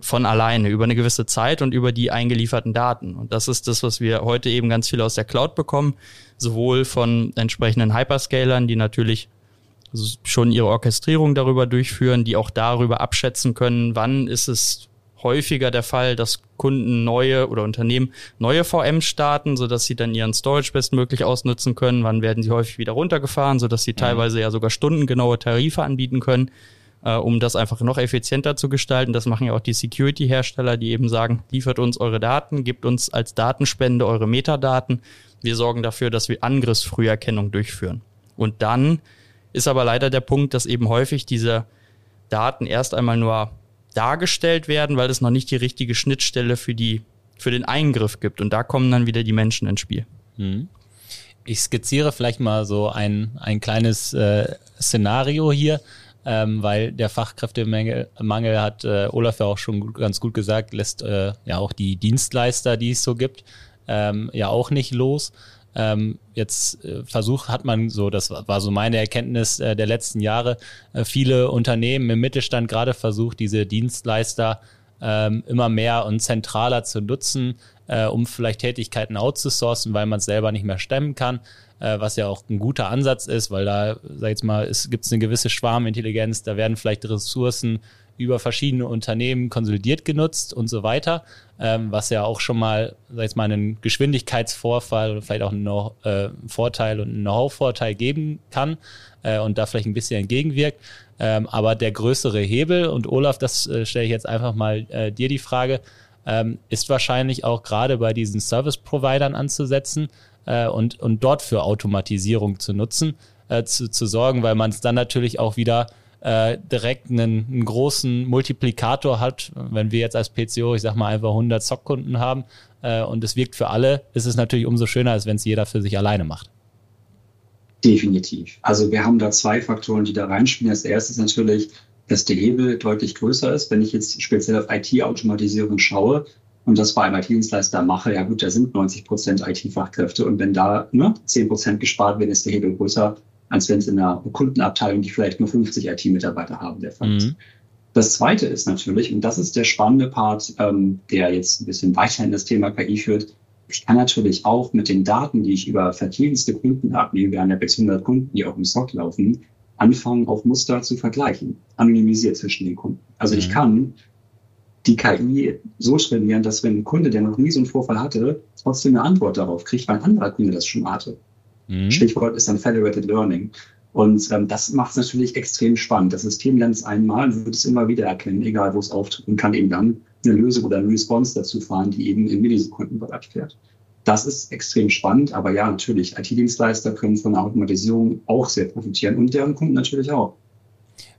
von alleine über eine gewisse Zeit und über die eingelieferten Daten. Und das ist das, was wir heute eben ganz viel aus der Cloud bekommen, sowohl von entsprechenden Hyperscalern, die natürlich schon ihre Orchestrierung darüber durchführen, die auch darüber abschätzen können, wann ist es häufiger der Fall, dass Kunden neue oder Unternehmen neue VMs starten, sodass sie dann ihren Storage bestmöglich ausnutzen können. Wann werden sie häufig wieder runtergefahren, sodass sie mhm. teilweise ja sogar stundengenaue Tarife anbieten können, äh, um das einfach noch effizienter zu gestalten. Das machen ja auch die Security-Hersteller, die eben sagen, liefert uns eure Daten, gebt uns als Datenspende eure Metadaten. Wir sorgen dafür, dass wir Angriffsfrüherkennung durchführen. Und dann ist aber leider der Punkt, dass eben häufig diese Daten erst einmal nur dargestellt werden, weil es noch nicht die richtige Schnittstelle für die für den Eingriff gibt. Und da kommen dann wieder die Menschen ins Spiel. Mhm. Ich skizziere vielleicht mal so ein, ein kleines äh, Szenario hier, ähm, weil der Fachkräftemangel Mangel hat äh, Olaf ja auch schon ganz gut gesagt, lässt äh, ja auch die Dienstleister, die es so gibt, ähm, ja auch nicht los. Ähm, jetzt äh, versucht hat man so, das war so meine Erkenntnis äh, der letzten Jahre, äh, viele Unternehmen im Mittelstand gerade versucht, diese Dienstleister ähm, immer mehr und zentraler zu nutzen, äh, um vielleicht Tätigkeiten outzusourcen, weil man es selber nicht mehr stemmen kann, äh, was ja auch ein guter Ansatz ist, weil da, sag ich jetzt mal, gibt es eine gewisse Schwarmintelligenz, da werden vielleicht Ressourcen über verschiedene Unternehmen konsolidiert genutzt und so weiter, ähm, was ja auch schon mal, sag ich mal, einen Geschwindigkeitsvorfall oder vielleicht auch einen äh, Vorteil und einen Know-how-Vorteil geben kann äh, und da vielleicht ein bisschen entgegenwirkt. Ähm, aber der größere Hebel, und Olaf, das äh, stelle ich jetzt einfach mal äh, dir die Frage, ähm, ist wahrscheinlich auch gerade bei diesen Service-Providern anzusetzen äh, und, und dort für Automatisierung zu nutzen, äh, zu, zu sorgen, weil man es dann natürlich auch wieder äh, direkt einen, einen, großen Multiplikator hat. Wenn wir jetzt als PCO, ich sag mal, einfach 100 Zockkunden haben äh, und es wirkt für alle, ist es natürlich umso schöner, als wenn es jeder für sich alleine macht. Definitiv. Also wir haben da zwei Faktoren, die da reinspielen. Das erste ist natürlich, dass der Hebel deutlich größer ist. Wenn ich jetzt speziell auf IT-Automatisierung schaue, Und das bei einem IT-Dienstleister mache, ja gut, da sind 90 Prozent IT-Fachkräfte. Und wenn da ne, 10 Prozent gespart werden, ist der Hebel größer, als wenn es in einer Kundenabteilung, die vielleicht nur 50 IT-Mitarbeiter haben, der Fall ist. Mhm. Das zweite ist natürlich, und das ist der spannende Part, ähm, der jetzt ein bisschen weiter in das Thema KI führt, ich kann natürlich auch mit den Daten, die ich über verschiedenste Kunden abnehme, wir haben ja bis 100 Kunden, die auch im SOC laufen, anfangen, auch Muster zu vergleichen, anonymisiert zwischen den Kunden. Also mhm. ich kann die KI so trainieren, dass wenn ein Kunde, der noch nie so einen Vorfall hatte, trotzdem eine Antwort darauf kriegt, weil ein anderer Kunde das schon hatte. Mhm. Stichwort ist dann Federated Learning. Und ähm, das macht es natürlich extrem spannend. Das System lernt es einmal und wird es immer wieder erkennen, egal wo es auftritt und kann eben dann eine Lösung oder eine Response dazu fahren, die eben in Millisekundenbereich fährt. Das ist extrem spannend, aber ja, natürlich, IT-Dienstleister können von der Automatisierung auch sehr profitieren und deren Kunden natürlich auch.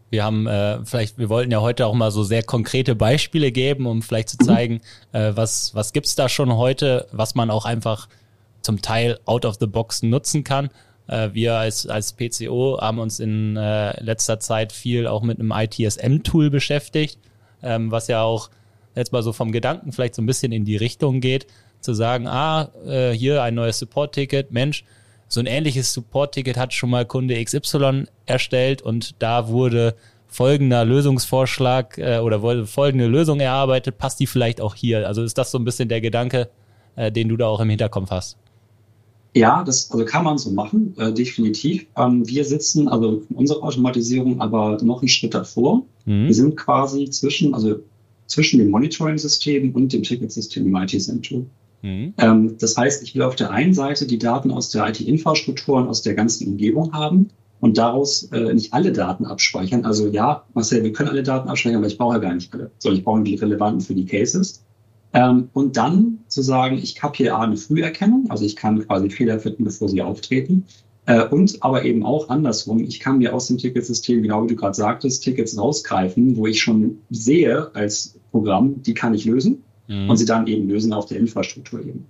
Wir haben äh, vielleicht, wir wollten ja heute auch mal so sehr konkrete Beispiele geben, um vielleicht zu mhm. zeigen, äh, was, was gibt's da schon heute, was man auch einfach zum Teil out of the box nutzen kann. Äh, wir als, als PCO haben uns in äh, letzter Zeit viel auch mit einem ITSM-Tool beschäftigt, ähm, was ja auch jetzt mal so vom Gedanken vielleicht so ein bisschen in die Richtung geht, zu sagen, ah, äh, hier ein neues Support-Ticket, Mensch, so ein ähnliches Support-Ticket hat schon mal Kunde XY erstellt und da wurde folgender Lösungsvorschlag äh, oder wurde folgende Lösung erarbeitet, passt die vielleicht auch hier? Also ist das so ein bisschen der Gedanke, äh, den du da auch im Hinterkopf hast? Ja, das also kann man so machen, äh, definitiv. Ähm, wir sitzen also in unserer Automatisierung aber noch einen Schritt davor. Mhm. Wir sind quasi zwischen, also zwischen dem Monitoring-System und dem Ticketsystem im IT-Center. Mhm. Ähm, das heißt, ich will auf der einen Seite die Daten aus der IT-Infrastruktur und aus der ganzen Umgebung haben und daraus äh, nicht alle Daten abspeichern. Also ja, Marcel, wir können alle Daten abspeichern, aber ich brauche ja gar nicht alle, sondern ich brauche die relevanten für die Cases. Ähm, und dann zu sagen, ich habe hier A eine Früherkennung, also ich kann quasi Fehler finden, bevor sie auftreten. Äh, und aber eben auch andersrum, ich kann mir aus dem Ticketsystem, genau wie du gerade sagtest, Tickets rausgreifen, wo ich schon sehe als Programm, die kann ich lösen mhm. und sie dann eben lösen auf der Infrastrukturebene.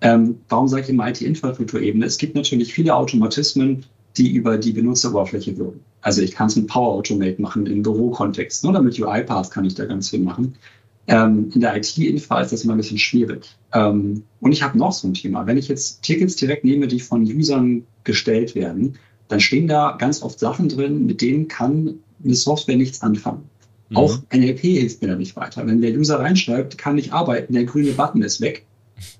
Ähm, warum sage ich immer IT-Infrastrukturebene? Es gibt natürlich viele Automatismen, die über die Benutzeroberfläche wirken. Also ich kann es mit Power Automate machen im Bürokontext, oder mit UiPath kann ich da ganz viel machen. Ähm, in der IT-Infra ist das immer ein bisschen schwierig. Ähm, und ich habe noch so ein Thema. Wenn ich jetzt Tickets direkt nehme, die von Usern gestellt werden, dann stehen da ganz oft Sachen drin, mit denen kann eine Software nichts anfangen. Mhm. Auch NLP hilft mir da nicht weiter. Wenn der User reinschreibt, kann nicht arbeiten, der grüne Button ist weg,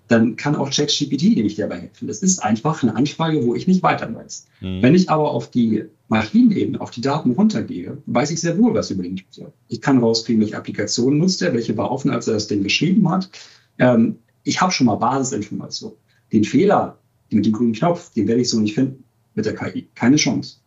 dann kann auch ChatGPT nicht dabei helfen. Das ist einfach eine Anfrage, wo ich nicht weiter weiß. Mhm. Wenn ich aber auf die Maschinenebene, auf die Daten runtergehe, weiß ich sehr wohl was über den User. Ich kann rauskriegen, welche Applikationen nutzt er, welche war offen, als er das Ding geschrieben hat. Ähm, ich habe schon mal Basisinformationen. Den Fehler mit dem grünen Knopf, den werde ich so nicht finden mit der KI. Keine Chance.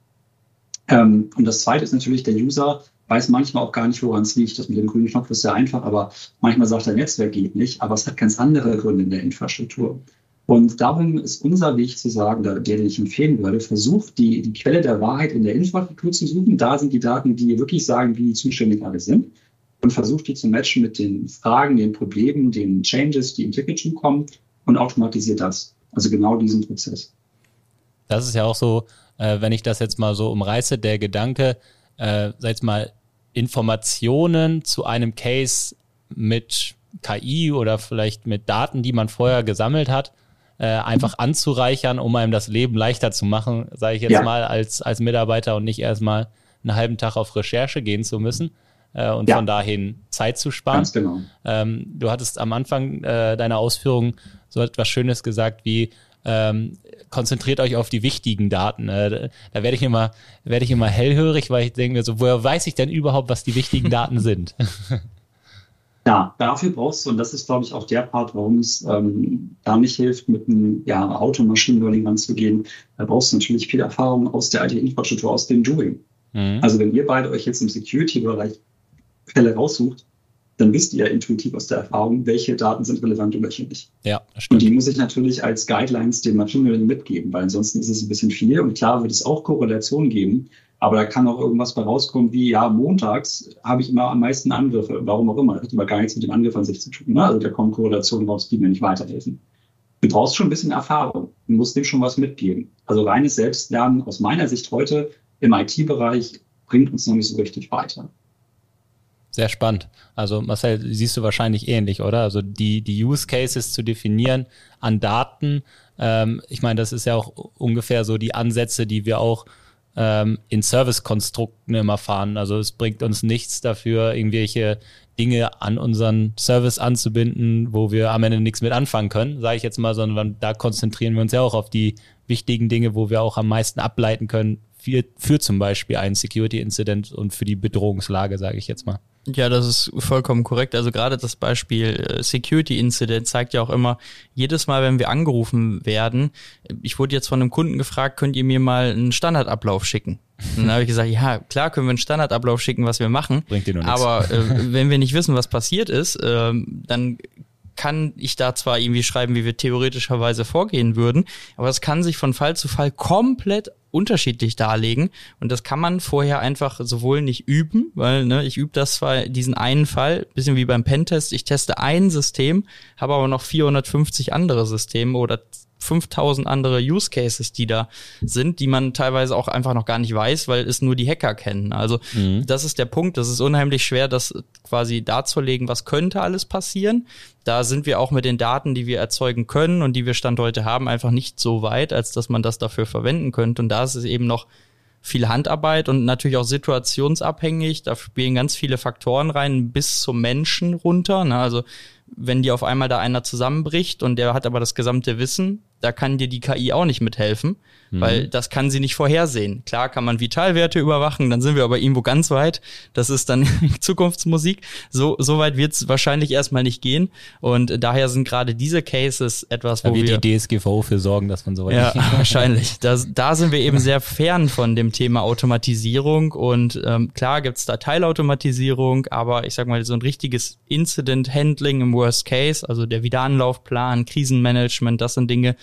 Ähm, und das zweite ist natürlich, der User weiß manchmal auch gar nicht, woran es liegt. Das mit dem grünen Knopf ist sehr einfach, aber manchmal sagt er, Netzwerk geht nicht, aber es hat ganz andere Gründe in der Infrastruktur. Und darum ist unser Weg zu sagen, den ich empfehlen würde, versucht die, die Quelle der Wahrheit in der Infrastruktur zu suchen. Da sind die Daten, die wirklich sagen, wie zuständig alle sind. Und versucht die zu matchen mit den Fragen, den Problemen, den Changes, die im Ticket schon kommen und automatisiert das. Also genau diesen Prozess. Das ist ja auch so, äh, wenn ich das jetzt mal so umreiße, der Gedanke, äh, sag jetzt mal, Informationen zu einem Case mit KI oder vielleicht mit Daten, die man vorher gesammelt hat, äh, einfach anzureichern, um einem das Leben leichter zu machen, sage ich jetzt ja. mal, als, als Mitarbeiter und nicht erstmal einen halben Tag auf Recherche gehen zu müssen äh, und ja. von dahin Zeit zu sparen. Ganz genau. Ähm, du hattest am Anfang äh, deiner Ausführungen so etwas Schönes gesagt wie, ähm, konzentriert euch auf die wichtigen Daten. Äh, da werde ich immer, werde ich immer hellhörig, weil ich denke mir so, woher weiß ich denn überhaupt, was die wichtigen Daten sind? Ja, dafür brauchst du, und das ist, glaube ich, auch der Part, warum es ähm, da nicht hilft, mit einem ja, Auto-Maschinen-Learning anzugehen. Da brauchst du natürlich viel Erfahrung aus der IT-Infrastruktur, aus dem Doing. Mhm. Also wenn ihr beide euch jetzt im Security-Bereich Fälle raussucht, dann wisst ihr ja intuitiv aus der Erfahrung, welche Daten sind relevant und welche nicht. Ja, stimmt. Und die muss ich natürlich als Guidelines dem Machine Learning mitgeben, weil ansonsten ist es ein bisschen viel. Und klar wird es auch Korrelationen geben, aber da kann auch irgendwas bei rauskommen, wie, ja, montags habe ich immer am meisten Angriffe, warum auch immer. Das hat aber gar nichts mit dem Angriff an sich zu tun. Ne? Also da kommen Korrelationen raus, die mir nicht weiterhelfen. Du brauchst schon ein bisschen Erfahrung. Du musst dem schon was mitgeben. Also reines Selbstlernen aus meiner Sicht heute im IT-Bereich bringt uns noch nicht so richtig weiter. Sehr spannend. Also Marcel, siehst du wahrscheinlich ähnlich, oder? Also die, die Use Cases zu definieren an Daten. Ähm, ich meine, das ist ja auch ungefähr so die Ansätze, die wir auch ähm, in Service-Konstrukten immer fahren. Also es bringt uns nichts dafür, irgendwelche Dinge an unseren Service anzubinden, wo wir am Ende nichts mit anfangen können, sage ich jetzt mal, sondern da konzentrieren wir uns ja auch auf die wichtigen Dinge, wo wir auch am meisten ableiten können für, für zum Beispiel einen Security-Incident und für die Bedrohungslage, sage ich jetzt mal. Ja, das ist vollkommen korrekt. Also gerade das Beispiel äh, Security Incident zeigt ja auch immer, jedes Mal, wenn wir angerufen werden, ich wurde jetzt von einem Kunden gefragt, könnt ihr mir mal einen Standardablauf schicken? Und dann habe ich gesagt, ja, klar können wir einen Standardablauf schicken, was wir machen. Bringt dir nur nichts. Aber äh, wenn wir nicht wissen, was passiert ist, äh, dann kann ich da zwar irgendwie schreiben, wie wir theoretischerweise vorgehen würden, aber es kann sich von Fall zu Fall komplett unterschiedlich darlegen. Und das kann man vorher einfach sowohl nicht üben, weil ne, ich übe das zwar diesen einen Fall, bisschen wie beim Pentest, ich teste ein System, habe aber noch 450 andere Systeme oder 5000 andere Use Cases, die da sind, die man teilweise auch einfach noch gar nicht weiß, weil es nur die Hacker kennen. Also mhm. das ist der Punkt. Das ist unheimlich schwer, das quasi darzulegen, was könnte alles passieren. Da sind wir auch mit den Daten, die wir erzeugen können und die wir Stand heute haben, einfach nicht so weit, als dass man das dafür verwenden könnte. Und da ist es eben noch viel Handarbeit und natürlich auch situationsabhängig. Da spielen ganz viele Faktoren rein, bis zum Menschen runter. Ne? Also wenn dir auf einmal da einer zusammenbricht und der hat aber das gesamte Wissen, da kann dir die KI auch nicht mithelfen, mhm. weil das kann sie nicht vorhersehen. Klar kann man Vitalwerte überwachen, dann sind wir aber irgendwo ganz weit. Das ist dann Zukunftsmusik. So, so weit wird es wahrscheinlich erstmal nicht gehen. Und daher sind gerade diese Cases etwas, wo da wird wir die DSGVO für sorgen, dass man so weit Ja, wahrscheinlich. Da, da sind wir eben sehr fern von dem Thema Automatisierung. Und ähm, klar gibt's da Teilautomatisierung, aber ich sag mal, so ein richtiges Incident-Handling im Worst Case, also der Wiederanlaufplan, Krisenmanagement, das sind Dinge,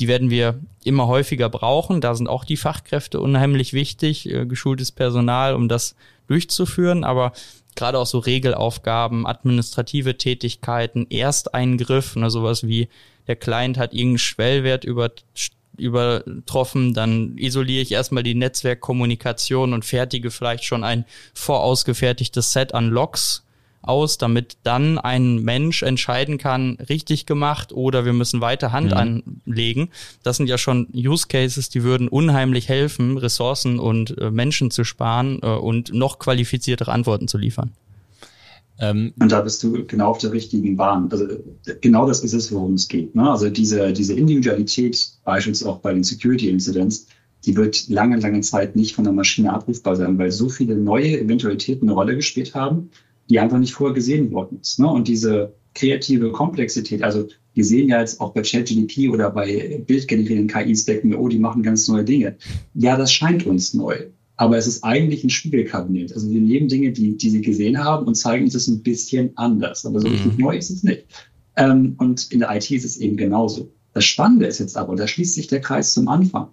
die werden wir immer häufiger brauchen. Da sind auch die Fachkräfte unheimlich wichtig, äh, geschultes Personal, um das durchzuführen. Aber gerade auch so Regelaufgaben, administrative Tätigkeiten, Ersteingriff, ne, sowas wie der Client hat irgendeinen Schwellwert über, übertroffen, dann isoliere ich erstmal die Netzwerkkommunikation und fertige vielleicht schon ein vorausgefertigtes Set an Logs aus, damit dann ein Mensch entscheiden kann, richtig gemacht oder wir müssen weiter Hand mhm. anlegen. Das sind ja schon Use Cases, die würden unheimlich helfen, Ressourcen und äh, Menschen zu sparen äh, und noch qualifiziertere Antworten zu liefern. Ähm, und da bist du genau auf der richtigen Bahn. Also genau das ist es, worum es geht. Ne? Also diese, diese Individualität, beispielsweise auch bei den Security Incidents, die wird lange, lange Zeit nicht von der Maschine abrufbar sein, weil so viele neue Eventualitäten eine Rolle gespielt haben die einfach nicht vorher gesehen worden ist. Ne? Und diese kreative Komplexität, also wir sehen ja jetzt auch bei ChatGPT oder bei bildgenerierenden KIs, denken wir, oh, die machen ganz neue Dinge. Ja, das scheint uns neu. Aber es ist eigentlich ein Spiegelkabinett. Also wir nehmen Dinge, die, die sie gesehen haben und zeigen uns das ein bisschen anders. Aber so mhm. richtig neu ist es nicht. Ähm, und in der IT ist es eben genauso. Das Spannende ist jetzt aber, und da schließt sich der Kreis zum Anfang.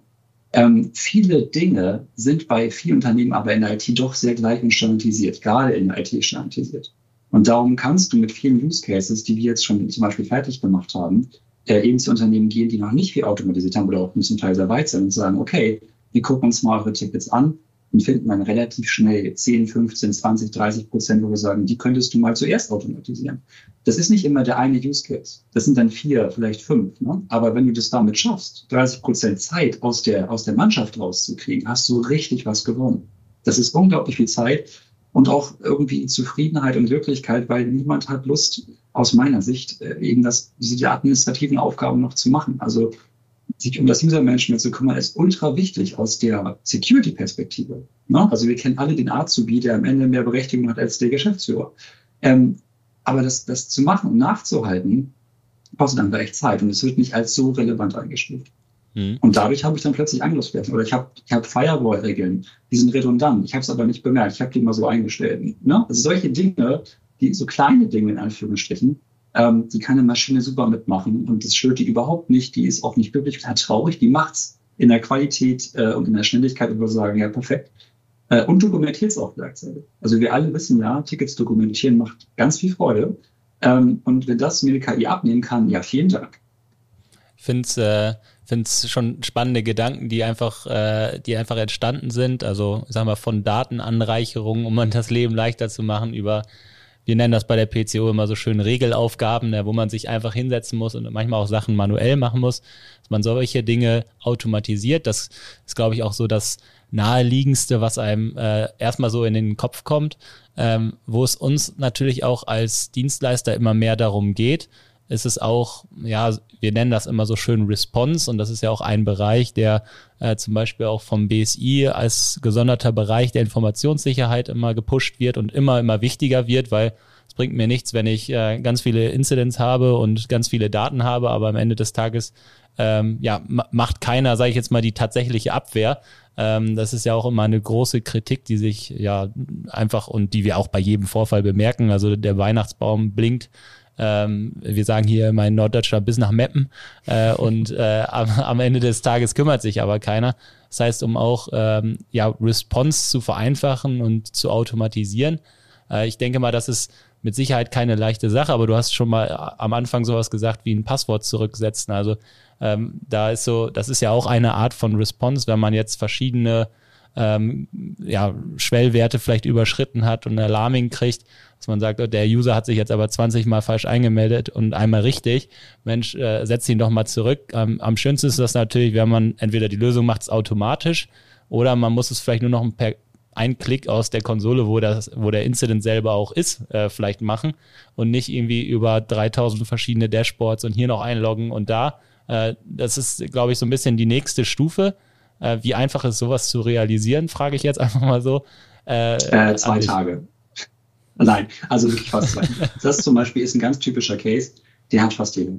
Ähm, viele Dinge sind bei vielen Unternehmen aber in der IT doch sehr gleich und standardisiert, gerade in der IT standardisiert. Und darum kannst du mit vielen Use Cases, die wir jetzt schon zum Beispiel fertig gemacht haben, äh, eben zu Unternehmen gehen, die noch nicht viel automatisiert haben oder auch zum Teil sehr weit sind und sagen, okay, wir gucken uns mal eure Tickets an, und finden dann relativ schnell 10, 15, 20, 30 Prozent, wo wir sagen, die könntest du mal zuerst automatisieren. Das ist nicht immer der eine Use Case. Das sind dann vier, vielleicht fünf. Ne? Aber wenn du das damit schaffst, 30 Prozent Zeit aus der, aus der Mannschaft rauszukriegen, hast du richtig was gewonnen. Das ist unglaublich viel Zeit und auch irgendwie Zufriedenheit und Wirklichkeit, weil niemand hat Lust, aus meiner Sicht, äh, eben das, diese administrativen Aufgaben noch zu machen. Also sich um das User-Management zu kümmern, ist ultra wichtig aus der Security-Perspektive. Ne? Also wir kennen alle den Azubi, der am Ende mehr Berechtigung hat als der Geschäftsführer. Ähm, aber das, das zu machen und nachzuhalten, kostet dann gleich Zeit und es wird nicht als so relevant eingestuft. Mhm. Und dadurch habe ich dann plötzlich Angriffsflächen. Oder ich habe ich hab Firewall-Regeln, die sind redundant. Ich habe es aber nicht bemerkt. Ich habe die mal so eingestellt. Ne? Also solche Dinge, die so kleine Dinge in Anführungsstrichen, ähm, die kann eine Maschine super mitmachen und das stört die überhaupt nicht. Die ist auch nicht wirklich traurig, die macht's in der Qualität äh, und in der Schnelligkeit und wir sagen, ja, perfekt. Äh, und dokumentiert es auch gleichzeitig. Also wir alle wissen ja, Tickets dokumentieren macht ganz viel Freude. Ähm, und wenn das mir die KI abnehmen kann, ja, vielen Dank. Ich finde es äh, find's schon spannende Gedanken, die einfach, äh, die einfach entstanden sind. Also, sagen wir, von Datenanreicherung, um man das Leben leichter zu machen, über wir nennen das bei der PCO immer so schön Regelaufgaben, wo man sich einfach hinsetzen muss und manchmal auch Sachen manuell machen muss, dass man solche Dinge automatisiert. Das ist, glaube ich, auch so das naheliegendste, was einem äh, erstmal so in den Kopf kommt, ähm, wo es uns natürlich auch als Dienstleister immer mehr darum geht, ist es auch, ja, wir nennen das immer so schön Response und das ist ja auch ein Bereich, der äh, zum Beispiel auch vom BSI als gesonderter Bereich der Informationssicherheit immer gepusht wird und immer, immer wichtiger wird, weil es bringt mir nichts, wenn ich äh, ganz viele Incidents habe und ganz viele Daten habe, aber am Ende des Tages ähm, ja, macht keiner, sage ich jetzt mal, die tatsächliche Abwehr. Ähm, das ist ja auch immer eine große Kritik, die sich ja einfach und die wir auch bei jedem Vorfall bemerken. Also der Weihnachtsbaum blinkt ähm, wir sagen hier immer in Norddeutschland bis nach Meppen äh, und äh, am, am, Ende des Tages kümmert sich aber keiner. Das heißt, um auch ähm, ja, Response zu vereinfachen und zu automatisieren. Äh, ich denke mal, das ist mit Sicherheit keine leichte Sache, aber du hast schon mal am Anfang sowas gesagt wie ein Passwort zurücksetzen. Also ähm, da ist so, das ist ja auch eine Art von Response, wenn man jetzt verschiedene ähm, ja, Schwellwerte vielleicht überschritten hat und ein Alarming kriegt, dass man sagt, oh, der User hat sich jetzt aber 20 Mal falsch eingemeldet und einmal richtig. Mensch, äh, setz ihn doch mal zurück. Ähm, am schönsten ist das natürlich, wenn man entweder die Lösung macht es automatisch oder man muss es vielleicht nur noch per ein Klick aus der Konsole, wo, das, wo der Incident selber auch ist, äh, vielleicht machen und nicht irgendwie über 3000 verschiedene Dashboards und hier noch einloggen und da. Äh, das ist, glaube ich, so ein bisschen die nächste Stufe. Äh, wie einfach ist sowas zu realisieren, frage ich jetzt einfach mal so. Äh, äh, zwei Tage. Nein, also wirklich fast zwei. das zum Beispiel ist ein ganz typischer Case, die hat fast jeder.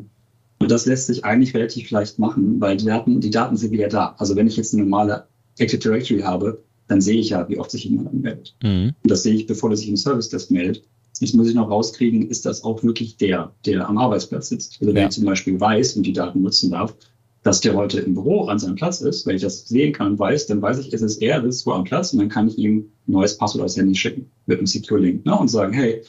Und das lässt sich eigentlich relativ leicht machen, weil die Daten, die Daten sind wieder da. Also wenn ich jetzt eine normale Active Directory habe, dann sehe ich ja, wie oft sich jemand anmeldet. Mhm. Und das sehe ich, bevor er sich im Service Desk meldet. Jetzt muss ich noch rauskriegen, ist das auch wirklich der, der am Arbeitsplatz sitzt. Also wenn ja. ich zum Beispiel weiß und die Daten nutzen darf, dass der heute im Büro an seinem Platz ist, wenn ich das sehen kann und weiß, dann weiß ich, es ist er, das ist wo am Platz und dann kann ich ihm ein neues Passwort aus Handy schicken mit einem Secure Link ne? und sagen, hey,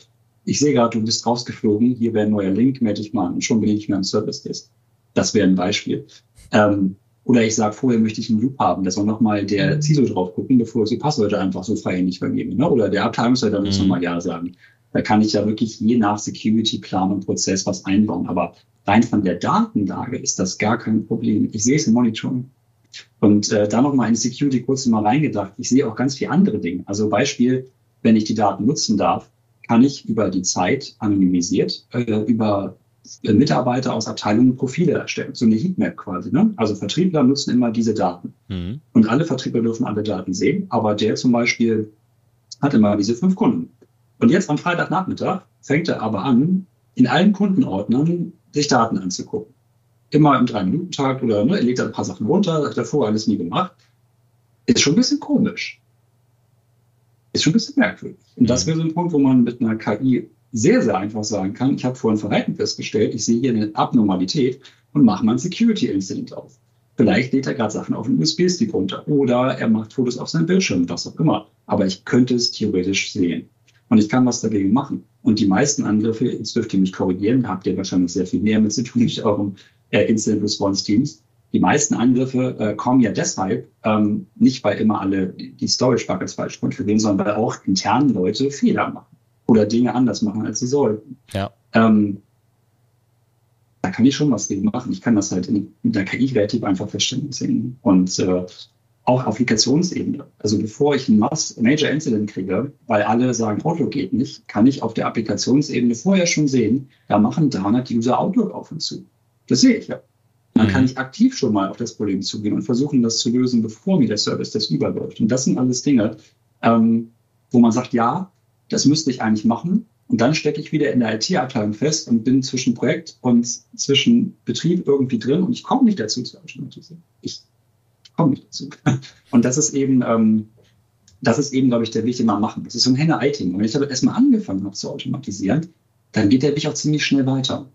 ich sehe gerade, du bist rausgeflogen, hier wäre ein neuer Link, melde dich mal an und schon bin ich mehr im Service Desk. Das wäre ein Beispiel. Ähm, oder ich sage, vorher möchte ich einen Loop haben, da soll nochmal der mhm. CISO drauf gucken, bevor ich die Passwörter einfach so frei nicht vergebe. Ne? Oder der Abteilungsleiter muss mhm. nochmal Ja sagen. Da kann ich ja wirklich je nach Security-Plan und Prozess was einbauen. Aber rein von der Datenlage ist das gar kein Problem. Ich sehe es im Monitoring. Und äh, da nochmal in Security kurz mal reingedacht. Ich sehe auch ganz viele andere Dinge. Also Beispiel, wenn ich die Daten nutzen darf, kann ich über die Zeit anonymisiert äh, über äh, Mitarbeiter aus Abteilungen Profile erstellen. So eine Heatmap quasi. Ne? Also Vertriebler nutzen immer diese Daten. Mhm. Und alle Vertriebler dürfen alle Daten sehen. Aber der zum Beispiel hat immer diese fünf Kunden. Und jetzt am Freitagnachmittag fängt er aber an, in allen Kundenordnern sich Daten anzugucken. Immer im Drei-Minuten-Tag oder ne, er legt ein paar Sachen runter, hat davor alles nie gemacht. Ist schon ein bisschen komisch. Ist schon ein bisschen merkwürdig. Und das mhm. wäre so ein Punkt, wo man mit einer KI sehr, sehr einfach sagen kann, ich habe vorhin Verhalten festgestellt, ich sehe hier eine Abnormalität und mache mal ein Security-Incident auf. Vielleicht lädt er gerade Sachen auf einen USB-Stick runter oder er macht Fotos auf seinem Bildschirm, was auch immer. Aber ich könnte es theoretisch sehen. Und ich kann was dagegen machen. Und die meisten Angriffe, jetzt dürft ihr mich korrigieren, habt ihr wahrscheinlich sehr viel mehr mit zu tun mit eurem äh, Incident Response Teams. Die meisten Angriffe äh, kommen ja deshalb ähm, nicht, weil immer alle die Storage Buckets falsch konfigurieren, sondern weil auch intern Leute Fehler machen oder Dinge anders machen, als sie sollten. Ja. Ähm, da kann ich schon was gegen machen. Ich kann das halt in, in der KI relativ einfach feststellen sehen. Und äh, auch Applikationsebene. Also bevor ich ein Major Incident kriege, weil alle sagen, Outlook geht nicht, kann ich auf der Applikationsebene vorher schon sehen, da machen 300 User Outlook auf und zu. Das sehe ich ja. Dann mhm. kann ich aktiv schon mal auf das Problem zugehen und versuchen, das zu lösen, bevor mir der Service das überläuft. Und das sind alles Dinge, ähm, wo man sagt, ja, das müsste ich eigentlich machen. Und dann stecke ich wieder in der IT-Abteilung fest und bin zwischen Projekt und zwischen Betrieb irgendwie drin und ich komme nicht dazu zu automatisieren. Ich komme nicht dazu. Und das ist eben, ähm, das ist eben, glaube ich, der Weg, den man machen. Das ist so ein Henne-Ei-Ting. Und wenn ich aber erstmal angefangen habe zu automatisieren, dann geht der Weg auch ziemlich schnell weiter.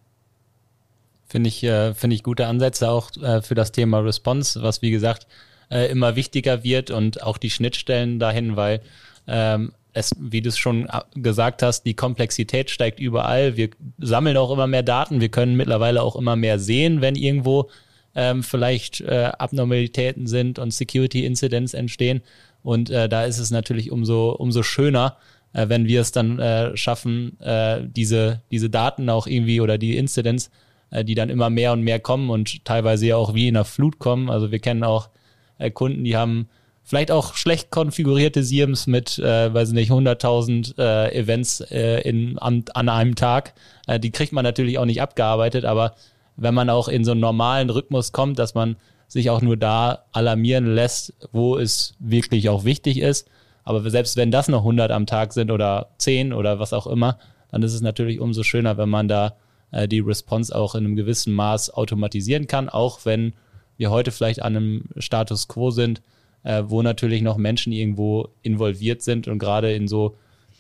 Finde ich, äh, finde ich gute Ansätze auch äh, für das Thema Response, was wie gesagt äh, immer wichtiger wird und auch die Schnittstellen dahin, weil ähm, es, wie du es schon gesagt hast, die Komplexität steigt überall. Wir sammeln auch immer mehr Daten. Wir können mittlerweile auch immer mehr sehen, wenn irgendwo ähm, vielleicht äh, Abnormalitäten sind und Security-Incidents entstehen. Und äh, da ist es natürlich umso, umso schöner, äh, wenn wir es dann äh, schaffen, äh, diese, diese Daten auch irgendwie oder die Incidents, äh, die dann immer mehr und mehr kommen und teilweise ja auch wie in der Flut kommen. Also wir kennen auch äh, Kunden, die haben vielleicht auch schlecht konfigurierte SIEMs mit, äh, weiß nicht, 100.000 äh, Events äh, in, an, an einem Tag. Äh, die kriegt man natürlich auch nicht abgearbeitet, aber wenn man auch in so einen normalen Rhythmus kommt, dass man sich auch nur da alarmieren lässt, wo es wirklich auch wichtig ist. Aber selbst wenn das noch 100 am Tag sind oder 10 oder was auch immer, dann ist es natürlich umso schöner, wenn man da äh, die Response auch in einem gewissen Maß automatisieren kann, auch wenn wir heute vielleicht an einem Status quo sind, äh, wo natürlich noch Menschen irgendwo involviert sind und gerade in so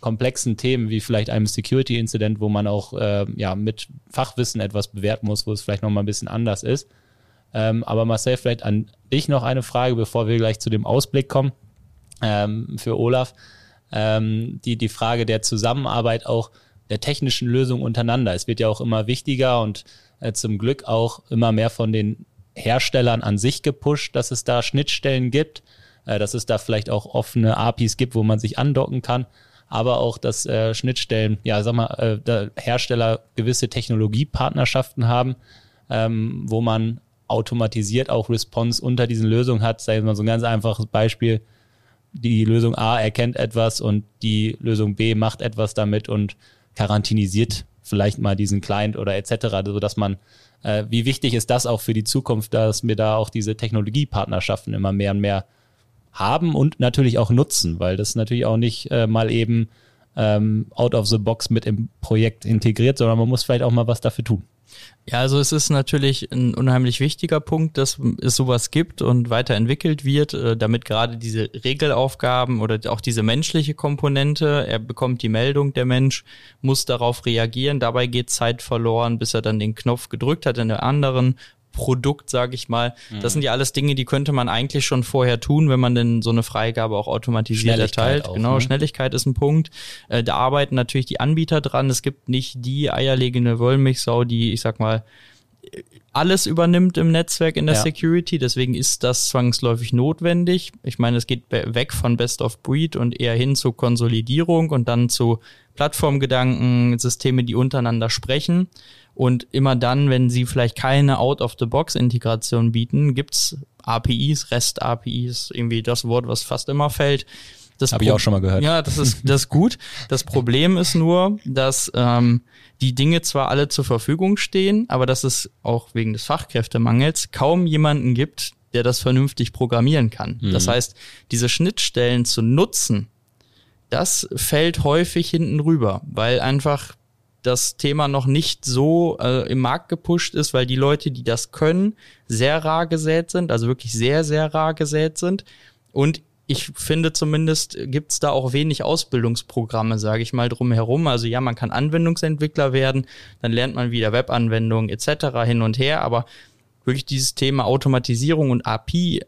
komplexen Themen wie vielleicht einem Security-Incident, wo man auch äh, ja, mit Fachwissen etwas bewerten muss, wo es vielleicht nochmal ein bisschen anders ist. Ähm, aber Marcel, vielleicht an dich noch eine Frage, bevor wir gleich zu dem Ausblick kommen ähm, für Olaf. Ähm, die, die Frage der Zusammenarbeit auch der technischen Lösung untereinander. Es wird ja auch immer wichtiger und äh, zum Glück auch immer mehr von den Herstellern an sich gepusht, dass es da Schnittstellen gibt, äh, dass es da vielleicht auch offene APIs gibt, wo man sich andocken kann, aber auch, dass äh, Schnittstellen, ja, sag mal, äh, Hersteller gewisse Technologiepartnerschaften haben, ähm, wo man automatisiert auch Response unter diesen Lösungen hat. Sei mal so ein ganz einfaches Beispiel. Die Lösung A erkennt etwas und die Lösung B macht etwas damit und quarantinisiert vielleicht mal diesen Client oder etc., so dass man äh, wie wichtig ist das auch für die Zukunft, dass wir da auch diese Technologiepartnerschaften immer mehr und mehr haben und natürlich auch nutzen, weil das natürlich auch nicht äh, mal eben ähm, out of the box mit im Projekt integriert, sondern man muss vielleicht auch mal was dafür tun. Ja, also es ist natürlich ein unheimlich wichtiger Punkt, dass es sowas gibt und weiterentwickelt wird, äh, damit gerade diese Regelaufgaben oder auch diese menschliche Komponente, er bekommt die Meldung, der Mensch muss darauf reagieren, dabei geht Zeit verloren, bis er dann den Knopf gedrückt hat in der anderen Produkt, sage ich mal. Mhm. Das sind ja alles Dinge, die könnte man eigentlich schon vorher tun, wenn man denn so eine Freigabe auch automatisiert erteilt. Auch, genau, ne? Schnelligkeit ist ein Punkt. Äh, da arbeiten natürlich die Anbieter dran. Es gibt nicht die eierlegende Wollmilchsau, die, ich sag mal, alles übernimmt im Netzwerk in der ja. Security, deswegen ist das zwangsläufig notwendig. Ich meine, es geht weg von Best of Breed und eher hin zu Konsolidierung und dann zu Plattformgedanken, Systeme, die untereinander sprechen. Und immer dann, wenn sie vielleicht keine Out-of-the-Box-Integration bieten, gibt's APIs, REST-APIs, irgendwie das Wort, was fast immer fällt. Das habe ich auch schon mal gehört. Ja, das ist das ist gut. Das Problem ist nur, dass ähm, die Dinge zwar alle zur Verfügung stehen, aber dass es auch wegen des Fachkräftemangels kaum jemanden gibt, der das vernünftig programmieren kann. Mhm. Das heißt, diese Schnittstellen zu nutzen, das fällt häufig hinten rüber, weil einfach das Thema noch nicht so äh, im Markt gepusht ist, weil die Leute, die das können, sehr rar gesät sind, also wirklich sehr, sehr rar gesät sind. Und ich finde zumindest gibt's da auch wenig Ausbildungsprogramme, sage ich mal, drumherum. Also ja, man kann Anwendungsentwickler werden, dann lernt man wieder Webanwendungen etc. hin und her, aber wirklich dieses Thema Automatisierung und API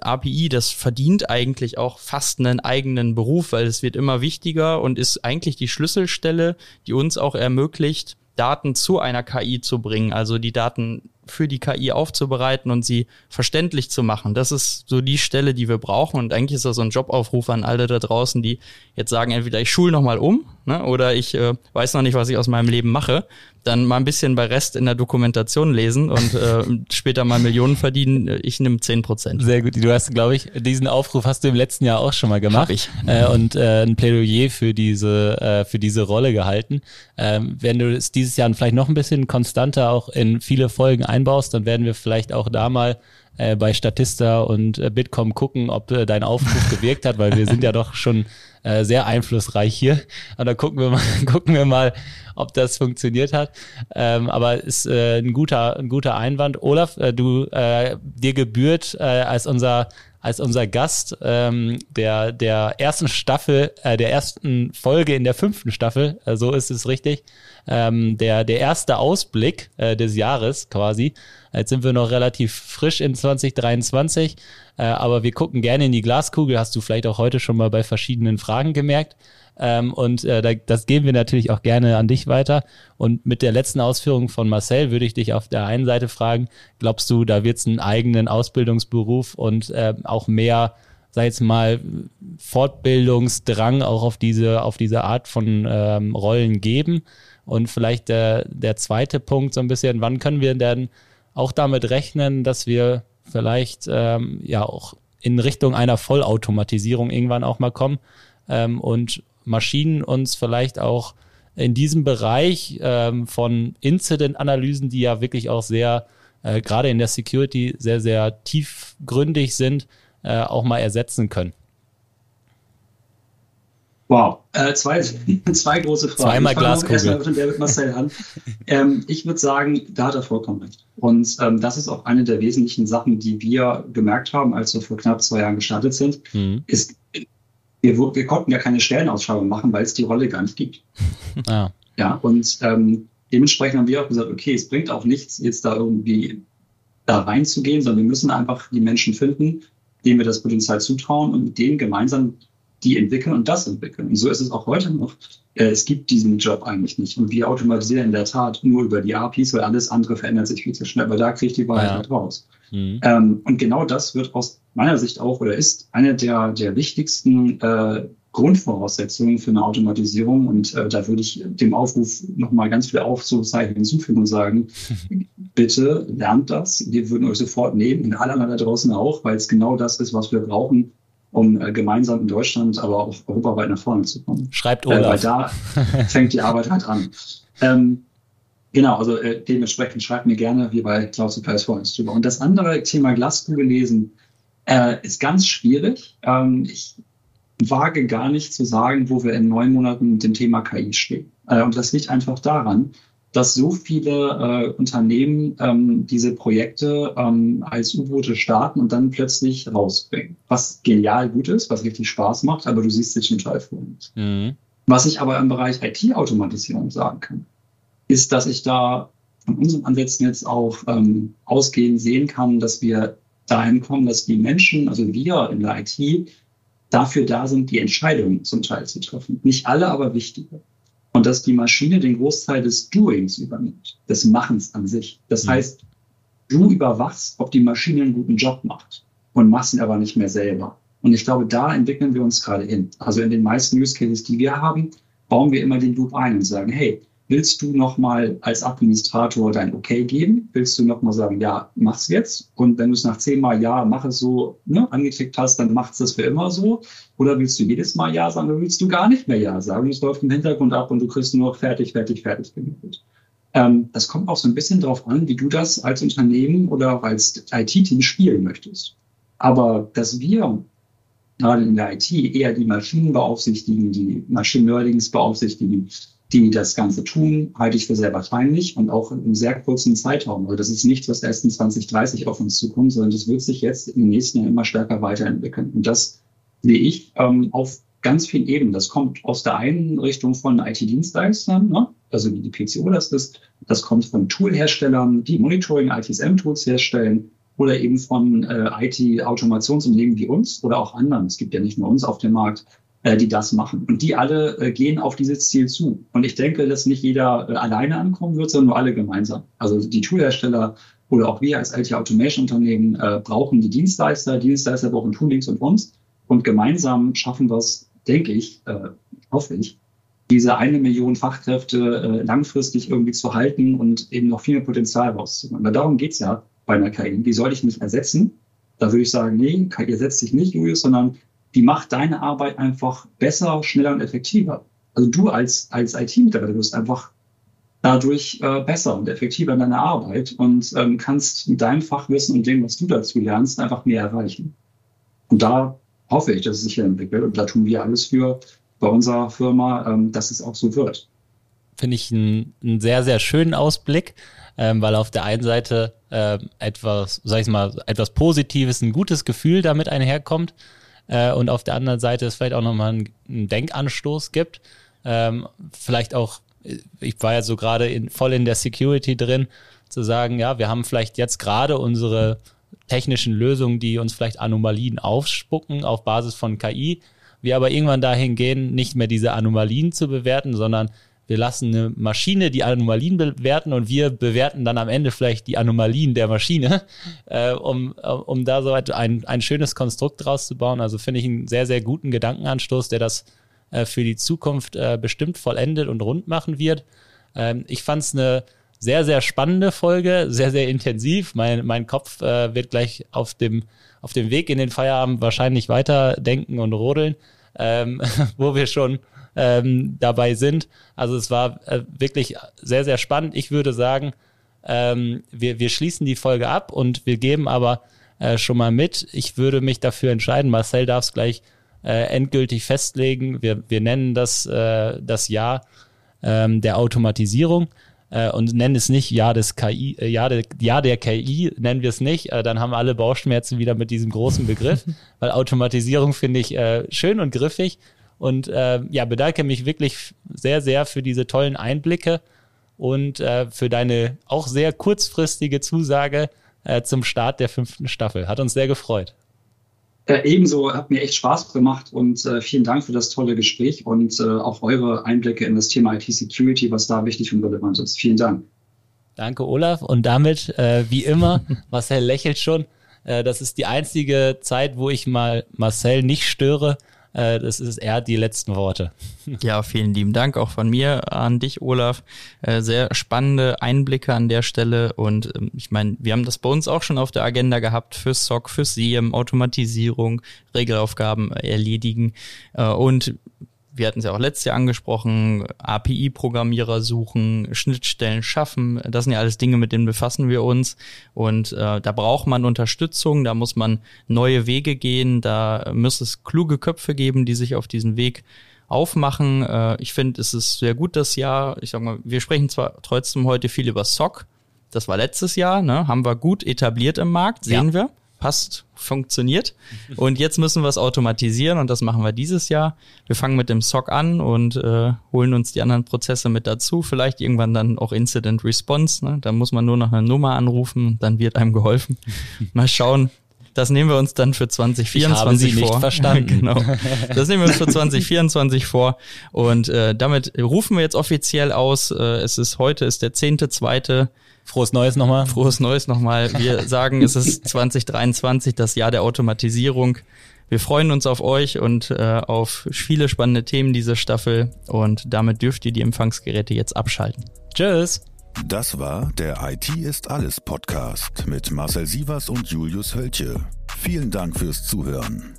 API, das verdient eigentlich auch fast einen eigenen Beruf, weil es wird immer wichtiger und ist eigentlich die Schlüsselstelle, die uns auch ermöglicht, Daten zu einer KI zu bringen, also die Daten für die KI aufzubereiten und sie verständlich zu machen. Das ist so die Stelle, die wir brauchen. Und eigentlich ist das so ein Jobaufruf an alle da draußen, die jetzt sagen, entweder ich schule nochmal um ne, oder ich äh, weiß noch nicht, was ich aus meinem Leben mache dann mal ein bisschen bei Rest in der Dokumentation lesen und äh, später mal Millionen verdienen. Ich nehme zehn Prozent. Sehr gut. Du hast, glaube ich, diesen Aufruf hast du im letzten Jahr auch schon mal gemacht. Hab ich. Äh, und äh, ein Plädoyer für diese, äh, für diese Rolle gehalten. Ähm, wenn du es dieses Jahr vielleicht noch ein bisschen konstanter auch in viele Folgen einbaust, dann werden wir vielleicht auch da mal äh, bei Statista und äh, Bitkom gucken, ob äh, dein Aufruf gewirkt hat, weil wir sind ja doch schon äh, sehr einflussreich hier. Und da gucken wir mal, gucken wir mal, ob das funktioniert hat. Ähm, aber ist äh, ein guter, ein guter Einwand. Olaf, äh, du äh, dir gebührt äh, als unser als unser Gast ähm, der der ersten Staffel, äh, der ersten Folge in der fünften Staffel, äh, so ist es richtig, ähm, der der erste Ausblick äh, des Jahres quasi. Jetzt sind wir noch relativ frisch in 2023. Äh, aber wir gucken gerne in die Glaskugel, hast du vielleicht auch heute schon mal bei verschiedenen Fragen gemerkt. Ähm, und äh, das geben wir natürlich auch gerne an dich weiter. Und mit der letzten Ausführung von Marcel würde ich dich auf der einen Seite fragen, glaubst du, da wird es einen eigenen Ausbildungsberuf und äh, auch mehr, sag jetzt mal, Fortbildungsdrang auch auf diese, auf diese Art von ähm, Rollen geben? Und vielleicht der, der zweite Punkt so ein bisschen, wann können wir denn auch damit rechnen, dass wir vielleicht ähm, ja auch in Richtung einer Vollautomatisierung irgendwann auch mal kommen ähm, und Maschinen uns vielleicht auch in diesem Bereich ähm, von Incident-Analysen, die ja wirklich auch sehr, äh, gerade in der Security, sehr, sehr tiefgründig sind, äh, auch mal ersetzen können. Wow, äh, zwei, zwei große Fragen. Zweimal Glaskugel. Erstmal von David Marcel an. ähm, ich würde sagen, da hat er vollkommen recht. Und ähm, das ist auch eine der wesentlichen Sachen, die wir gemerkt haben, als wir vor knapp zwei Jahren gestartet sind, mhm. ist, wir, wir, konnten ja keine Stellenausschreibung machen, weil es die Rolle gar nicht gibt. Ah. Ja, und ähm, dementsprechend haben wir auch gesagt, okay, es bringt auch nichts, jetzt da irgendwie da reinzugehen, sondern wir müssen einfach die Menschen finden, denen wir das Potenzial zutrauen und mit denen gemeinsam die entwickeln und das entwickeln. Und so ist es auch heute noch. Äh, es gibt diesen Job eigentlich nicht. Und wir automatisieren in der Tat nur über die APIs, weil alles andere verändert sich viel zu schnell. Aber da kriegt die Wahrheit ja. halt raus. Mhm. Ähm, und genau das wird aus meiner Sicht auch oder ist eine der, der wichtigsten äh, Grundvoraussetzungen für eine Automatisierung. Und äh, da würde ich dem Aufruf nochmal ganz viele Aufzugzeichen hinzufügen und sagen, bitte lernt das. Wir würden euch sofort nehmen und alle anderen da draußen auch, weil es genau das ist, was wir brauchen, um äh, gemeinsam in Deutschland, aber auch europaweit nach vorne zu kommen. Schreibt Olaf. Äh, weil da fängt die Arbeit halt an. Ähm, genau, also äh, dementsprechend schreibt mir gerne wie bei Cloud Supplies vor uns drüber. Und das andere Thema Glaskugel lesen äh, ist ganz schwierig. Ähm, ich wage gar nicht zu sagen, wo wir in neun Monaten mit dem Thema KI stehen. Äh, und das liegt einfach daran, dass so viele äh, Unternehmen ähm, diese Projekte ähm, als U-Boote starten und dann plötzlich rausbringen. Was genial gut ist, was richtig Spaß macht, aber du siehst dich total vor uns. Mhm. Was ich aber im Bereich IT-Automatisierung sagen kann, ist, dass ich da von unseren Ansätzen jetzt auch ähm, ausgehend sehen kann, dass wir dahin kommen, dass die Menschen, also wir in der IT, dafür da sind, die Entscheidungen zum Teil zu treffen. Nicht alle, aber wichtige und dass die Maschine den Großteil des Doings übernimmt, des Machens an sich. Das mhm. heißt, du überwachst, ob die Maschine einen guten Job macht und machst ihn aber nicht mehr selber. Und ich glaube, da entwickeln wir uns gerade hin. Also in den meisten Use Cases, die wir haben, bauen wir immer den Loop ein und sagen, hey, Willst du nochmal als Administrator dein Okay geben? Willst du nochmal sagen, ja, mach's jetzt? Und wenn du es nach zehnmal Ja, mach es so ne, angeklickt hast, dann macht's das für immer so. Oder willst du jedes Mal Ja sagen oder willst du gar nicht mehr Ja sagen? Es läuft im Hintergrund ab und du kriegst nur fertig, fertig, fertig gemeldet. Ähm, das kommt auch so ein bisschen drauf an, wie du das als Unternehmen oder als IT-Team spielen möchtest. Aber dass wir gerade in der IT eher die Maschinen beaufsichtigen, die Machine Learnings beaufsichtigen, die das Ganze tun, halte ich für sehr wahrscheinlich und auch in einem sehr kurzen Zeitraum. Also das ist nichts, was erst in 2030 auf uns zukommt, sondern das wird sich jetzt den nächsten Jahren immer stärker weiterentwickeln. Und das sehe ich ähm, auf ganz vielen Ebenen. Das kommt aus der einen Richtung von IT-Dienstleistern, ne? also wie die PCO das ist. Das kommt von Toolherstellern, die Monitoring-ITSM-Tools herstellen oder eben von äh, IT-Automationsunternehmen wie uns oder auch anderen. Es gibt ja nicht nur uns auf dem Markt, die das machen. Und die alle äh, gehen auf dieses Ziel zu. Und ich denke, dass nicht jeder äh, alleine ankommen wird, sondern nur alle gemeinsam. Also die Toolhersteller oder auch wir als IT-Automation-Unternehmen äh, brauchen die Dienstleister, Dienstleister brauchen Toolings und uns. Und gemeinsam schaffen wir es, denke ich, äh, hoffe ich, diese eine Million Fachkräfte äh, langfristig irgendwie zu halten und eben noch viel mehr Potenzial rauszuholen. Weil darum geht's ja bei einer KI. Die soll ich nicht ersetzen. Da würde ich sagen, nee, KI ersetzt sich nicht, Julius, sondern die macht deine Arbeit einfach besser, schneller und effektiver. Also du als, als IT-Mitarbeiter wirst einfach dadurch äh, besser und effektiver in deiner Arbeit und ähm, kannst mit deinem Fachwissen und dem, was du dazu lernst, einfach mehr erreichen. Und da hoffe ich, dass es sich entwickelt und da tun wir alles für bei unserer Firma, ähm, dass es auch so wird. Finde ich einen, einen sehr, sehr schönen Ausblick, ähm, weil auf der einen Seite äh, etwas, sag ich mal, etwas Positives, ein gutes Gefühl damit einherkommt äh, und auf der anderen Seite es vielleicht auch nochmal einen, einen Denkanstoß gibt. Ähm, vielleicht auch, ich war ja so gerade in, voll in der Security drin, zu sagen, ja, wir haben vielleicht jetzt gerade unsere technischen Lösungen, die uns vielleicht Anomalien aufspucken auf Basis von KI. Wir aber irgendwann dahin gehen, nicht mehr diese Anomalien zu bewerten, sondern wir lassen eine Maschine die Anomalien bewerten und wir bewerten dann am Ende vielleicht die Anomalien der Maschine, äh, um, um da so ein, ein schönes Konstrukt draus zu bauen. Also finde ich einen sehr, sehr guten Gedankenanstoß, der das äh, für die Zukunft äh, bestimmt vollendet und rund machen wird. Ähm, ich fand es eine sehr, sehr spannende Folge, sehr, sehr intensiv. Mein, mein Kopf äh, wird gleich auf dem, auf dem Weg in den Feierabend wahrscheinlich weiterdenken und rodeln, ähm, wo wir schon ähm, dabei sind. Also es war äh, wirklich sehr, sehr spannend. Ich würde sagen, ähm, wir, wir schließen die Folge ab und wir geben aber äh, schon mal mit. Ich würde mich dafür entscheiden. Marcel darf es gleich äh, endgültig festlegen. Wir, wir nennen das äh, das Jahr ähm, der Automatisierung äh, und nennen es nicht Jahr des KI, äh, Jahr, der, Jahr der KI, nennen wir es nicht. Äh, dann haben alle Bauchschmerzen wieder mit diesem großen Begriff, weil Automatisierung finde ich äh, schön und griffig. Und äh, ja, bedanke mich wirklich sehr, sehr für diese tollen Einblicke und äh, für deine auch sehr kurzfristige Zusage äh, zum Start der fünften Staffel. Hat uns sehr gefreut. Äh, ebenso hat mir echt Spaß gemacht und äh, vielen Dank für das tolle Gespräch und äh, auch eure Einblicke in das Thema IT-Security, was da wichtig und relevant ist. Vielen Dank. Danke, Olaf. Und damit, äh, wie immer, Marcel lächelt schon. Äh, das ist die einzige Zeit, wo ich mal Marcel nicht störe das ist eher die letzten Worte. Ja, vielen lieben Dank auch von mir an dich, Olaf. Äh, sehr spannende Einblicke an der Stelle. Und ähm, ich meine, wir haben das bei uns auch schon auf der Agenda gehabt für SOC, für SIEM, Automatisierung, Regelaufgaben erledigen. Äh, und wir hatten es ja auch letztes Jahr angesprochen, API-Programmierer suchen, Schnittstellen schaffen. Das sind ja alles Dinge, mit denen befassen wir uns. Und äh, da braucht man Unterstützung, da muss man neue Wege gehen, da muss es kluge Köpfe geben, die sich auf diesen Weg aufmachen. Äh, ich finde, es ist sehr gut das Jahr. Ich sag mal, wir sprechen zwar trotzdem heute viel über SOC. Das war letztes Jahr, ne? haben wir gut etabliert im Markt, sehen ja. wir passt, funktioniert. Und jetzt müssen wir es automatisieren und das machen wir dieses Jahr. Wir fangen mit dem SOC an und äh, holen uns die anderen Prozesse mit dazu. Vielleicht irgendwann dann auch Incident Response. Ne? Da muss man nur noch eine Nummer anrufen, dann wird einem geholfen. Mal schauen. Das nehmen wir uns dann für 2024 ich habe Sie vor. Nicht verstanden. genau. Das nehmen wir uns für 2024 vor. Und äh, damit rufen wir jetzt offiziell aus. Äh, es ist heute ist der zehnte zweite Frohes Neues nochmal. Frohes Neues nochmal. Wir sagen, es ist 2023, das Jahr der Automatisierung. Wir freuen uns auf euch und äh, auf viele spannende Themen dieser Staffel und damit dürft ihr die Empfangsgeräte jetzt abschalten. Tschüss. Das war der IT ist alles Podcast mit Marcel Sievers und Julius Hölche. Vielen Dank fürs Zuhören.